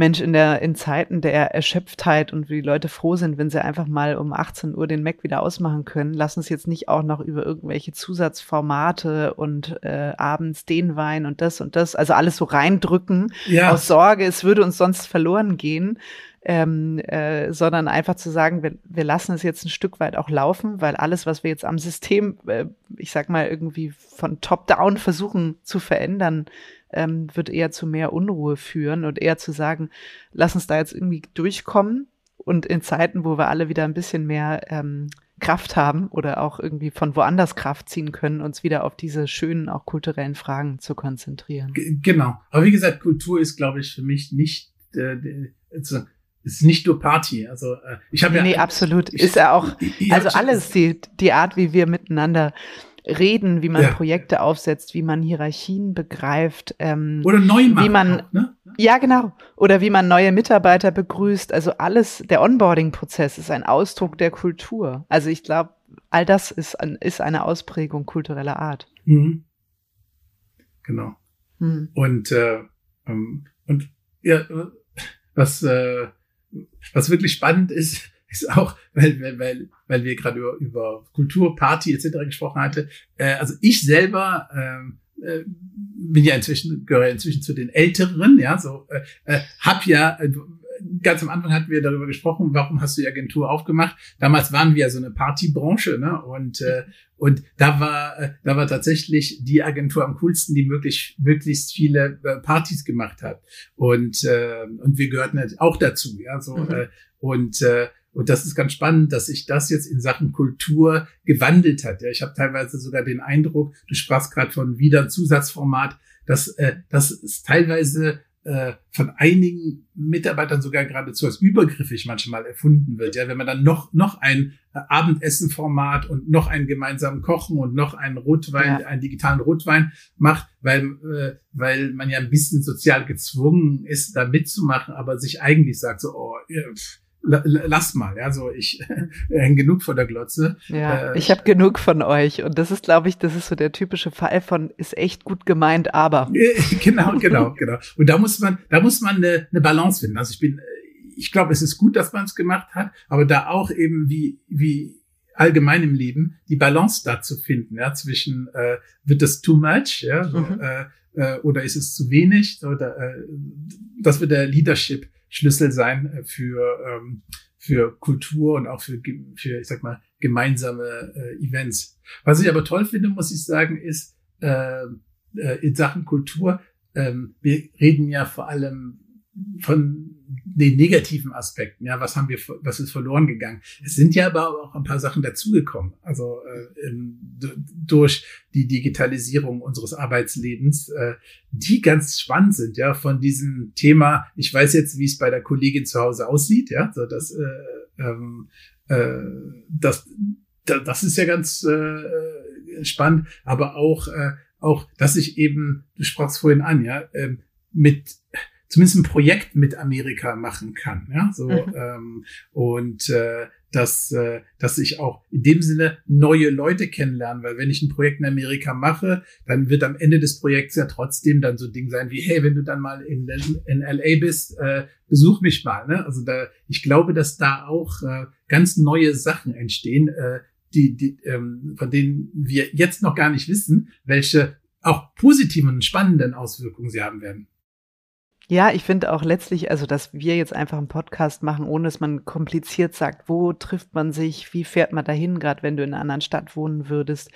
Mensch, in der, in Zeiten der Erschöpftheit und wie die Leute froh sind, wenn sie einfach mal um 18 Uhr den Mac wieder ausmachen können, lass uns jetzt nicht auch noch über irgendwelche Zusatzformate und äh, abends den Wein und das und das, also alles so reindrücken ja. aus Sorge, es würde uns sonst verloren gehen. Ähm, äh, sondern einfach zu sagen, wir, wir lassen es jetzt ein Stück weit auch laufen, weil alles, was wir jetzt am System, äh, ich sag mal, irgendwie von top-down versuchen zu verändern, ähm, wird eher zu mehr Unruhe führen und eher zu sagen, lass uns da jetzt irgendwie durchkommen und in Zeiten, wo wir alle wieder ein bisschen mehr ähm, Kraft haben oder auch irgendwie von woanders Kraft ziehen können, uns wieder auf diese schönen, auch kulturellen Fragen zu konzentrieren. G genau. Aber wie gesagt, Kultur ist, glaube ich, für mich nicht, äh, ist nicht nur Party. Also äh, ich habe ja. Nee, absolut. Ich, ist ja auch, also alles, die, die Art, wie wir miteinander reden, wie man ja. Projekte aufsetzt, wie man Hierarchien begreift. Ähm, Oder neu macht. Wie man, auch, ne? Ja, genau. Oder wie man neue Mitarbeiter begrüßt. Also alles, der Onboarding-Prozess ist ein Ausdruck der Kultur. Also ich glaube, all das ist, ist eine Ausprägung kultureller Art. Mhm. Genau. Mhm. Und, äh, ähm, und ja, was, äh, was wirklich spannend ist, ist auch, weil, weil, weil, weil wir gerade über, über Kultur, Party etc. gesprochen hatte. Äh, also ich selber ähm, äh, bin ja inzwischen gehöre inzwischen zu den Älteren, ja, so äh, äh, hab ja äh, ganz am Anfang hatten wir darüber gesprochen, warum hast du die Agentur aufgemacht? Damals waren wir ja so eine Partybranche, ne? Und äh, und da war äh, da war tatsächlich die Agentur am coolsten, die möglich möglichst viele äh, Partys gemacht hat. Und äh, und wir gehörten halt auch dazu, ja, so mhm. äh, und äh, und das ist ganz spannend, dass sich das jetzt in Sachen Kultur gewandelt hat. Ja, ich habe teilweise sogar den Eindruck, du sprachst gerade von wieder Zusatzformat, dass äh, das ist teilweise äh, von einigen Mitarbeitern sogar geradezu als übergriffig manchmal erfunden wird. Ja, wenn man dann noch noch ein äh, Abendessenformat und noch einen gemeinsamen Kochen und noch einen Rotwein, ja. einen digitalen Rotwein macht, weil äh, weil man ja ein bisschen sozial gezwungen ist, da mitzumachen, aber sich eigentlich sagt so, oh, pff, lass mal, ja, so ich hänge genug vor der Glotze. Ja, äh, ich habe genug von euch und das ist, glaube ich, das ist so der typische Fall von ist echt gut gemeint, aber genau, genau, genau. Und da muss man, da muss man eine, eine Balance finden. Also ich bin, ich glaube, es ist gut, dass man es gemacht hat, aber da auch eben wie wie allgemein im Leben die Balance da zu finden, ja, zwischen äh, wird das too much, ja, mhm. äh, äh, oder ist es zu wenig, oder äh, das wird der Leadership Schlüssel sein äh, für, ähm, für Kultur und auch für, für, ich sag mal, gemeinsame äh, Events. Was ich aber toll finde, muss ich sagen, ist äh, äh, in Sachen Kultur, ähm, wir reden ja vor allem von den negativen Aspekten, ja, was haben wir, was ist verloren gegangen? Es sind ja aber auch ein paar Sachen dazugekommen, also äh, durch die Digitalisierung unseres Arbeitslebens, äh, die ganz spannend sind, ja, von diesem Thema. Ich weiß jetzt, wie es bei der Kollegin zu Hause aussieht, ja, so das, äh, ähm, äh, das, das ist ja ganz äh, spannend, aber auch äh, auch, dass ich eben, du sprachst vorhin an, ja, äh, mit zumindest ein Projekt mit Amerika machen kann. Ja, so mhm. ähm, und äh, dass, äh, dass ich auch in dem Sinne neue Leute kennenlerne, weil wenn ich ein Projekt in Amerika mache, dann wird am Ende des Projekts ja trotzdem dann so Ding sein wie, hey, wenn du dann mal in, in LA bist, äh, besuch mich mal. Ne? Also da, ich glaube, dass da auch äh, ganz neue Sachen entstehen, äh, die, die, ähm, von denen wir jetzt noch gar nicht wissen, welche auch positiven und spannenden Auswirkungen sie haben werden. Ja, ich finde auch letztlich, also dass wir jetzt einfach einen Podcast machen, ohne dass man kompliziert sagt, wo trifft man sich, wie fährt man dahin, gerade wenn du in einer anderen Stadt wohnen würdest.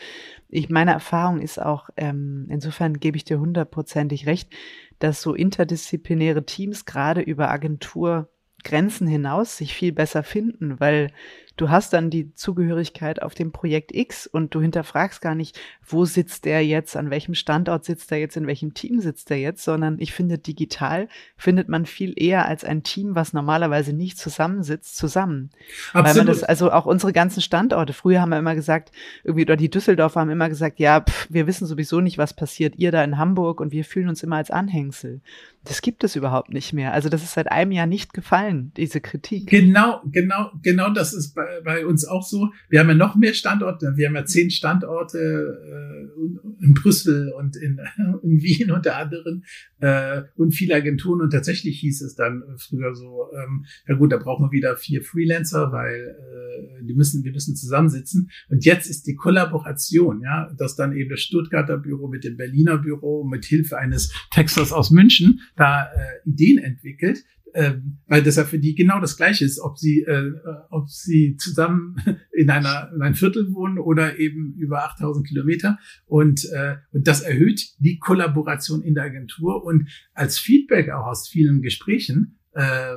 Ich meine Erfahrung ist auch, ähm, insofern gebe ich dir hundertprozentig recht, dass so interdisziplinäre Teams gerade über Agenturgrenzen hinaus sich viel besser finden, weil du hast dann die Zugehörigkeit auf dem Projekt X und du hinterfragst gar nicht, wo sitzt der jetzt, an welchem Standort sitzt er jetzt, in welchem Team sitzt er jetzt, sondern ich finde, digital findet man viel eher als ein Team, was normalerweise nicht zusammensitzt, zusammen. Absolut. Weil man das, also auch unsere ganzen Standorte, früher haben wir immer gesagt, irgendwie, oder die Düsseldorfer haben immer gesagt, ja, pff, wir wissen sowieso nicht, was passiert, ihr da in Hamburg und wir fühlen uns immer als Anhängsel. Das gibt es überhaupt nicht mehr. Also das ist seit einem Jahr nicht gefallen, diese Kritik. Genau, genau, genau das ist bei, bei uns auch so. Wir haben ja noch mehr Standorte. Wir haben ja zehn Standorte äh, in Brüssel und in, in Wien unter anderem äh, und viele Agenturen. Und tatsächlich hieß es dann früher so, ähm, ja gut, da brauchen wir wieder vier Freelancer, weil äh, die müssen, wir müssen zusammensitzen. Und jetzt ist die Kollaboration, ja, dass dann eben das Stuttgarter Büro mit dem Berliner Büro mit Hilfe eines Texters aus München da äh, Ideen entwickelt, äh, weil das ja für die genau das Gleiche ist, ob sie, äh, ob sie zusammen in einer in einem Viertel wohnen oder eben über 8000 Kilometer. Und äh, und das erhöht die Kollaboration in der Agentur. Und als Feedback auch aus vielen Gesprächen äh,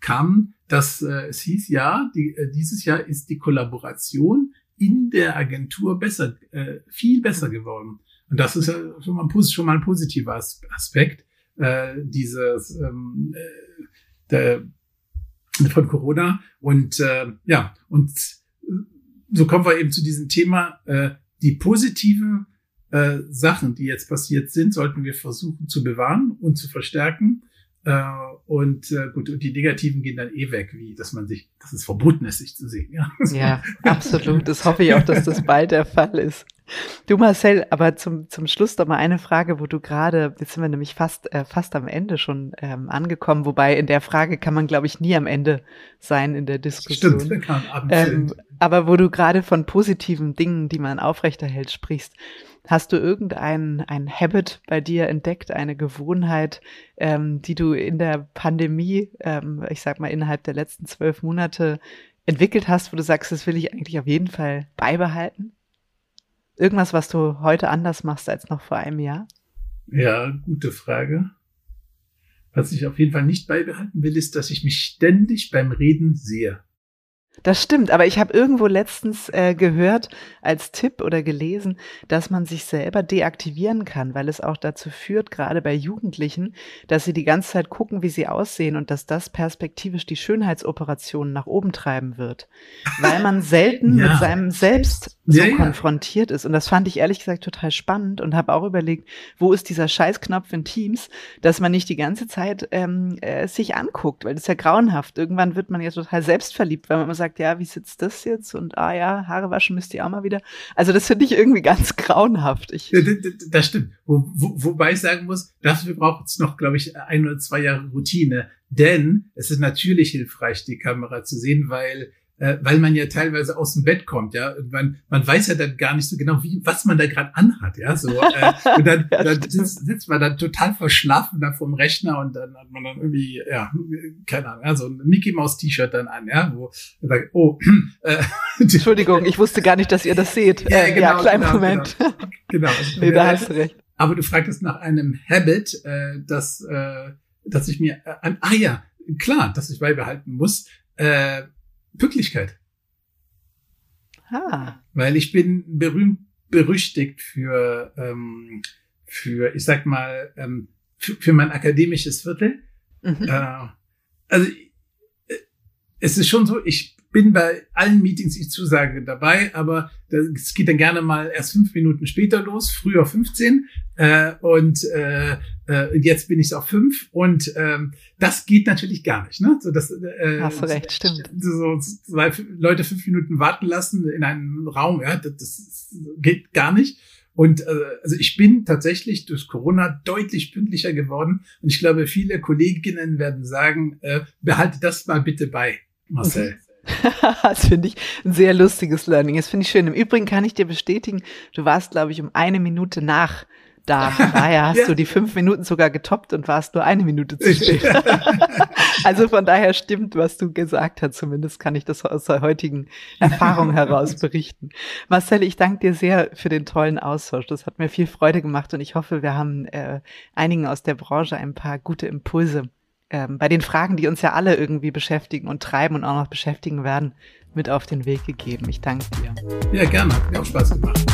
kam, dass äh, es hieß, ja, die, äh, dieses Jahr ist die Kollaboration in der Agentur besser, äh, viel besser geworden. Und das ist ja schon mal, schon mal ein positiver Aspekt äh, dieses ähm, äh, der, von Corona. Und äh, ja, und so kommen wir eben zu diesem Thema. Äh, die positiven äh, Sachen, die jetzt passiert sind, sollten wir versuchen zu bewahren und zu verstärken. Äh, und äh, gut, und die Negativen gehen dann eh weg, wie dass man sich, dass es verboten ist, sich zu sehen. Ja, ja absolut. Das hoffe ich auch, dass das bald der Fall ist. Du Marcel, aber zum, zum Schluss doch mal eine Frage, wo du gerade, jetzt sind wir nämlich fast, äh, fast am Ende schon ähm, angekommen, wobei in der Frage kann man, glaube ich, nie am Ende sein in der Diskussion. Stimmt, kann ähm, aber wo du gerade von positiven Dingen, die man aufrechterhält, sprichst, hast du irgendein ein Habit bei dir entdeckt, eine Gewohnheit, ähm, die du in der Pandemie, ähm, ich sag mal innerhalb der letzten zwölf Monate entwickelt hast, wo du sagst, das will ich eigentlich auf jeden Fall beibehalten? Irgendwas, was du heute anders machst als noch vor einem Jahr? Ja, gute Frage. Was ich auf jeden Fall nicht beibehalten will, ist, dass ich mich ständig beim Reden sehe. Das stimmt, aber ich habe irgendwo letztens äh, gehört als Tipp oder gelesen, dass man sich selber deaktivieren kann, weil es auch dazu führt, gerade bei Jugendlichen, dass sie die ganze Zeit gucken, wie sie aussehen und dass das perspektivisch die Schönheitsoperationen nach oben treiben wird, weil man selten ja. mit seinem Selbst so ja, ja. konfrontiert ist. Und das fand ich ehrlich gesagt total spannend und habe auch überlegt, wo ist dieser Scheißknopf in Teams, dass man nicht die ganze Zeit ähm, äh, sich anguckt, weil das ist ja grauenhaft. Irgendwann wird man ja total selbstverliebt, weil man immer sagt, sagt, ja, wie sitzt das jetzt? Und ah ja, Haare waschen müsst ihr auch mal wieder. Also das finde ich irgendwie ganz grauenhaft. Ich das stimmt. Wo, wo, wobei ich sagen muss, dafür braucht es noch, glaube ich, ein oder zwei Jahre Routine. Denn es ist natürlich hilfreich, die Kamera zu sehen, weil äh, weil man ja teilweise aus dem Bett kommt, ja. Und man, man weiß ja dann gar nicht so genau, wie, was man da gerade anhat, ja. So, äh, und dann, ja, dann sitzt, sitzt man dann total verschlafen da vorm Rechner und dann hat man dann irgendwie, ja, keine Ahnung, ja, so ein Mickey Mouse T-Shirt dann an, ja, wo man sagt, oh, äh, Entschuldigung, ich wusste gar nicht, dass ihr das seht. Ja, genau, ja kleinen genau, Moment. Genau, genau. Also, nee, da hast du recht. Aber du fragtest nach einem Habit, äh, dass, äh, dass ich mir, äh, ah ja, klar, dass ich beibehalten muss, äh, Pünktlichkeit. Ah. Weil ich bin berühmt berüchtigt für, ähm, für ich sag mal, ähm, für, für mein akademisches Viertel. Mhm. Äh, also äh, es ist schon so, ich bin bei allen Meetings, die ich zusage, dabei, aber es geht dann gerne mal erst fünf Minuten später los, früher 15 äh, und äh, äh, jetzt bin ich auf fünf und ähm, das geht natürlich gar nicht. Ne? So, das, äh, Hast du recht, stimmt. So, weil Leute fünf Minuten warten lassen in einem Raum, ja, das, das geht gar nicht. Und äh, also ich bin tatsächlich durch Corona deutlich pünktlicher geworden und ich glaube, viele Kolleginnen werden sagen, äh, behalte das mal bitte bei, Marcel. das finde ich ein sehr lustiges Learning. Das finde ich schön. Im Übrigen kann ich dir bestätigen, du warst, glaube ich, um eine Minute nach da. Von daher hast ja. du die fünf Minuten sogar getoppt und warst nur eine Minute zu spät. also von daher stimmt, was du gesagt hast. Zumindest kann ich das aus der heutigen Erfahrung heraus berichten. Marcel, ich danke dir sehr für den tollen Austausch. Das hat mir viel Freude gemacht und ich hoffe, wir haben äh, einigen aus der Branche ein paar gute Impulse ähm, bei den Fragen, die uns ja alle irgendwie beschäftigen und treiben und auch noch beschäftigen werden, mit auf den Weg gegeben. Ich danke dir. Ja, gerne. Hat mir auch Spaß gemacht.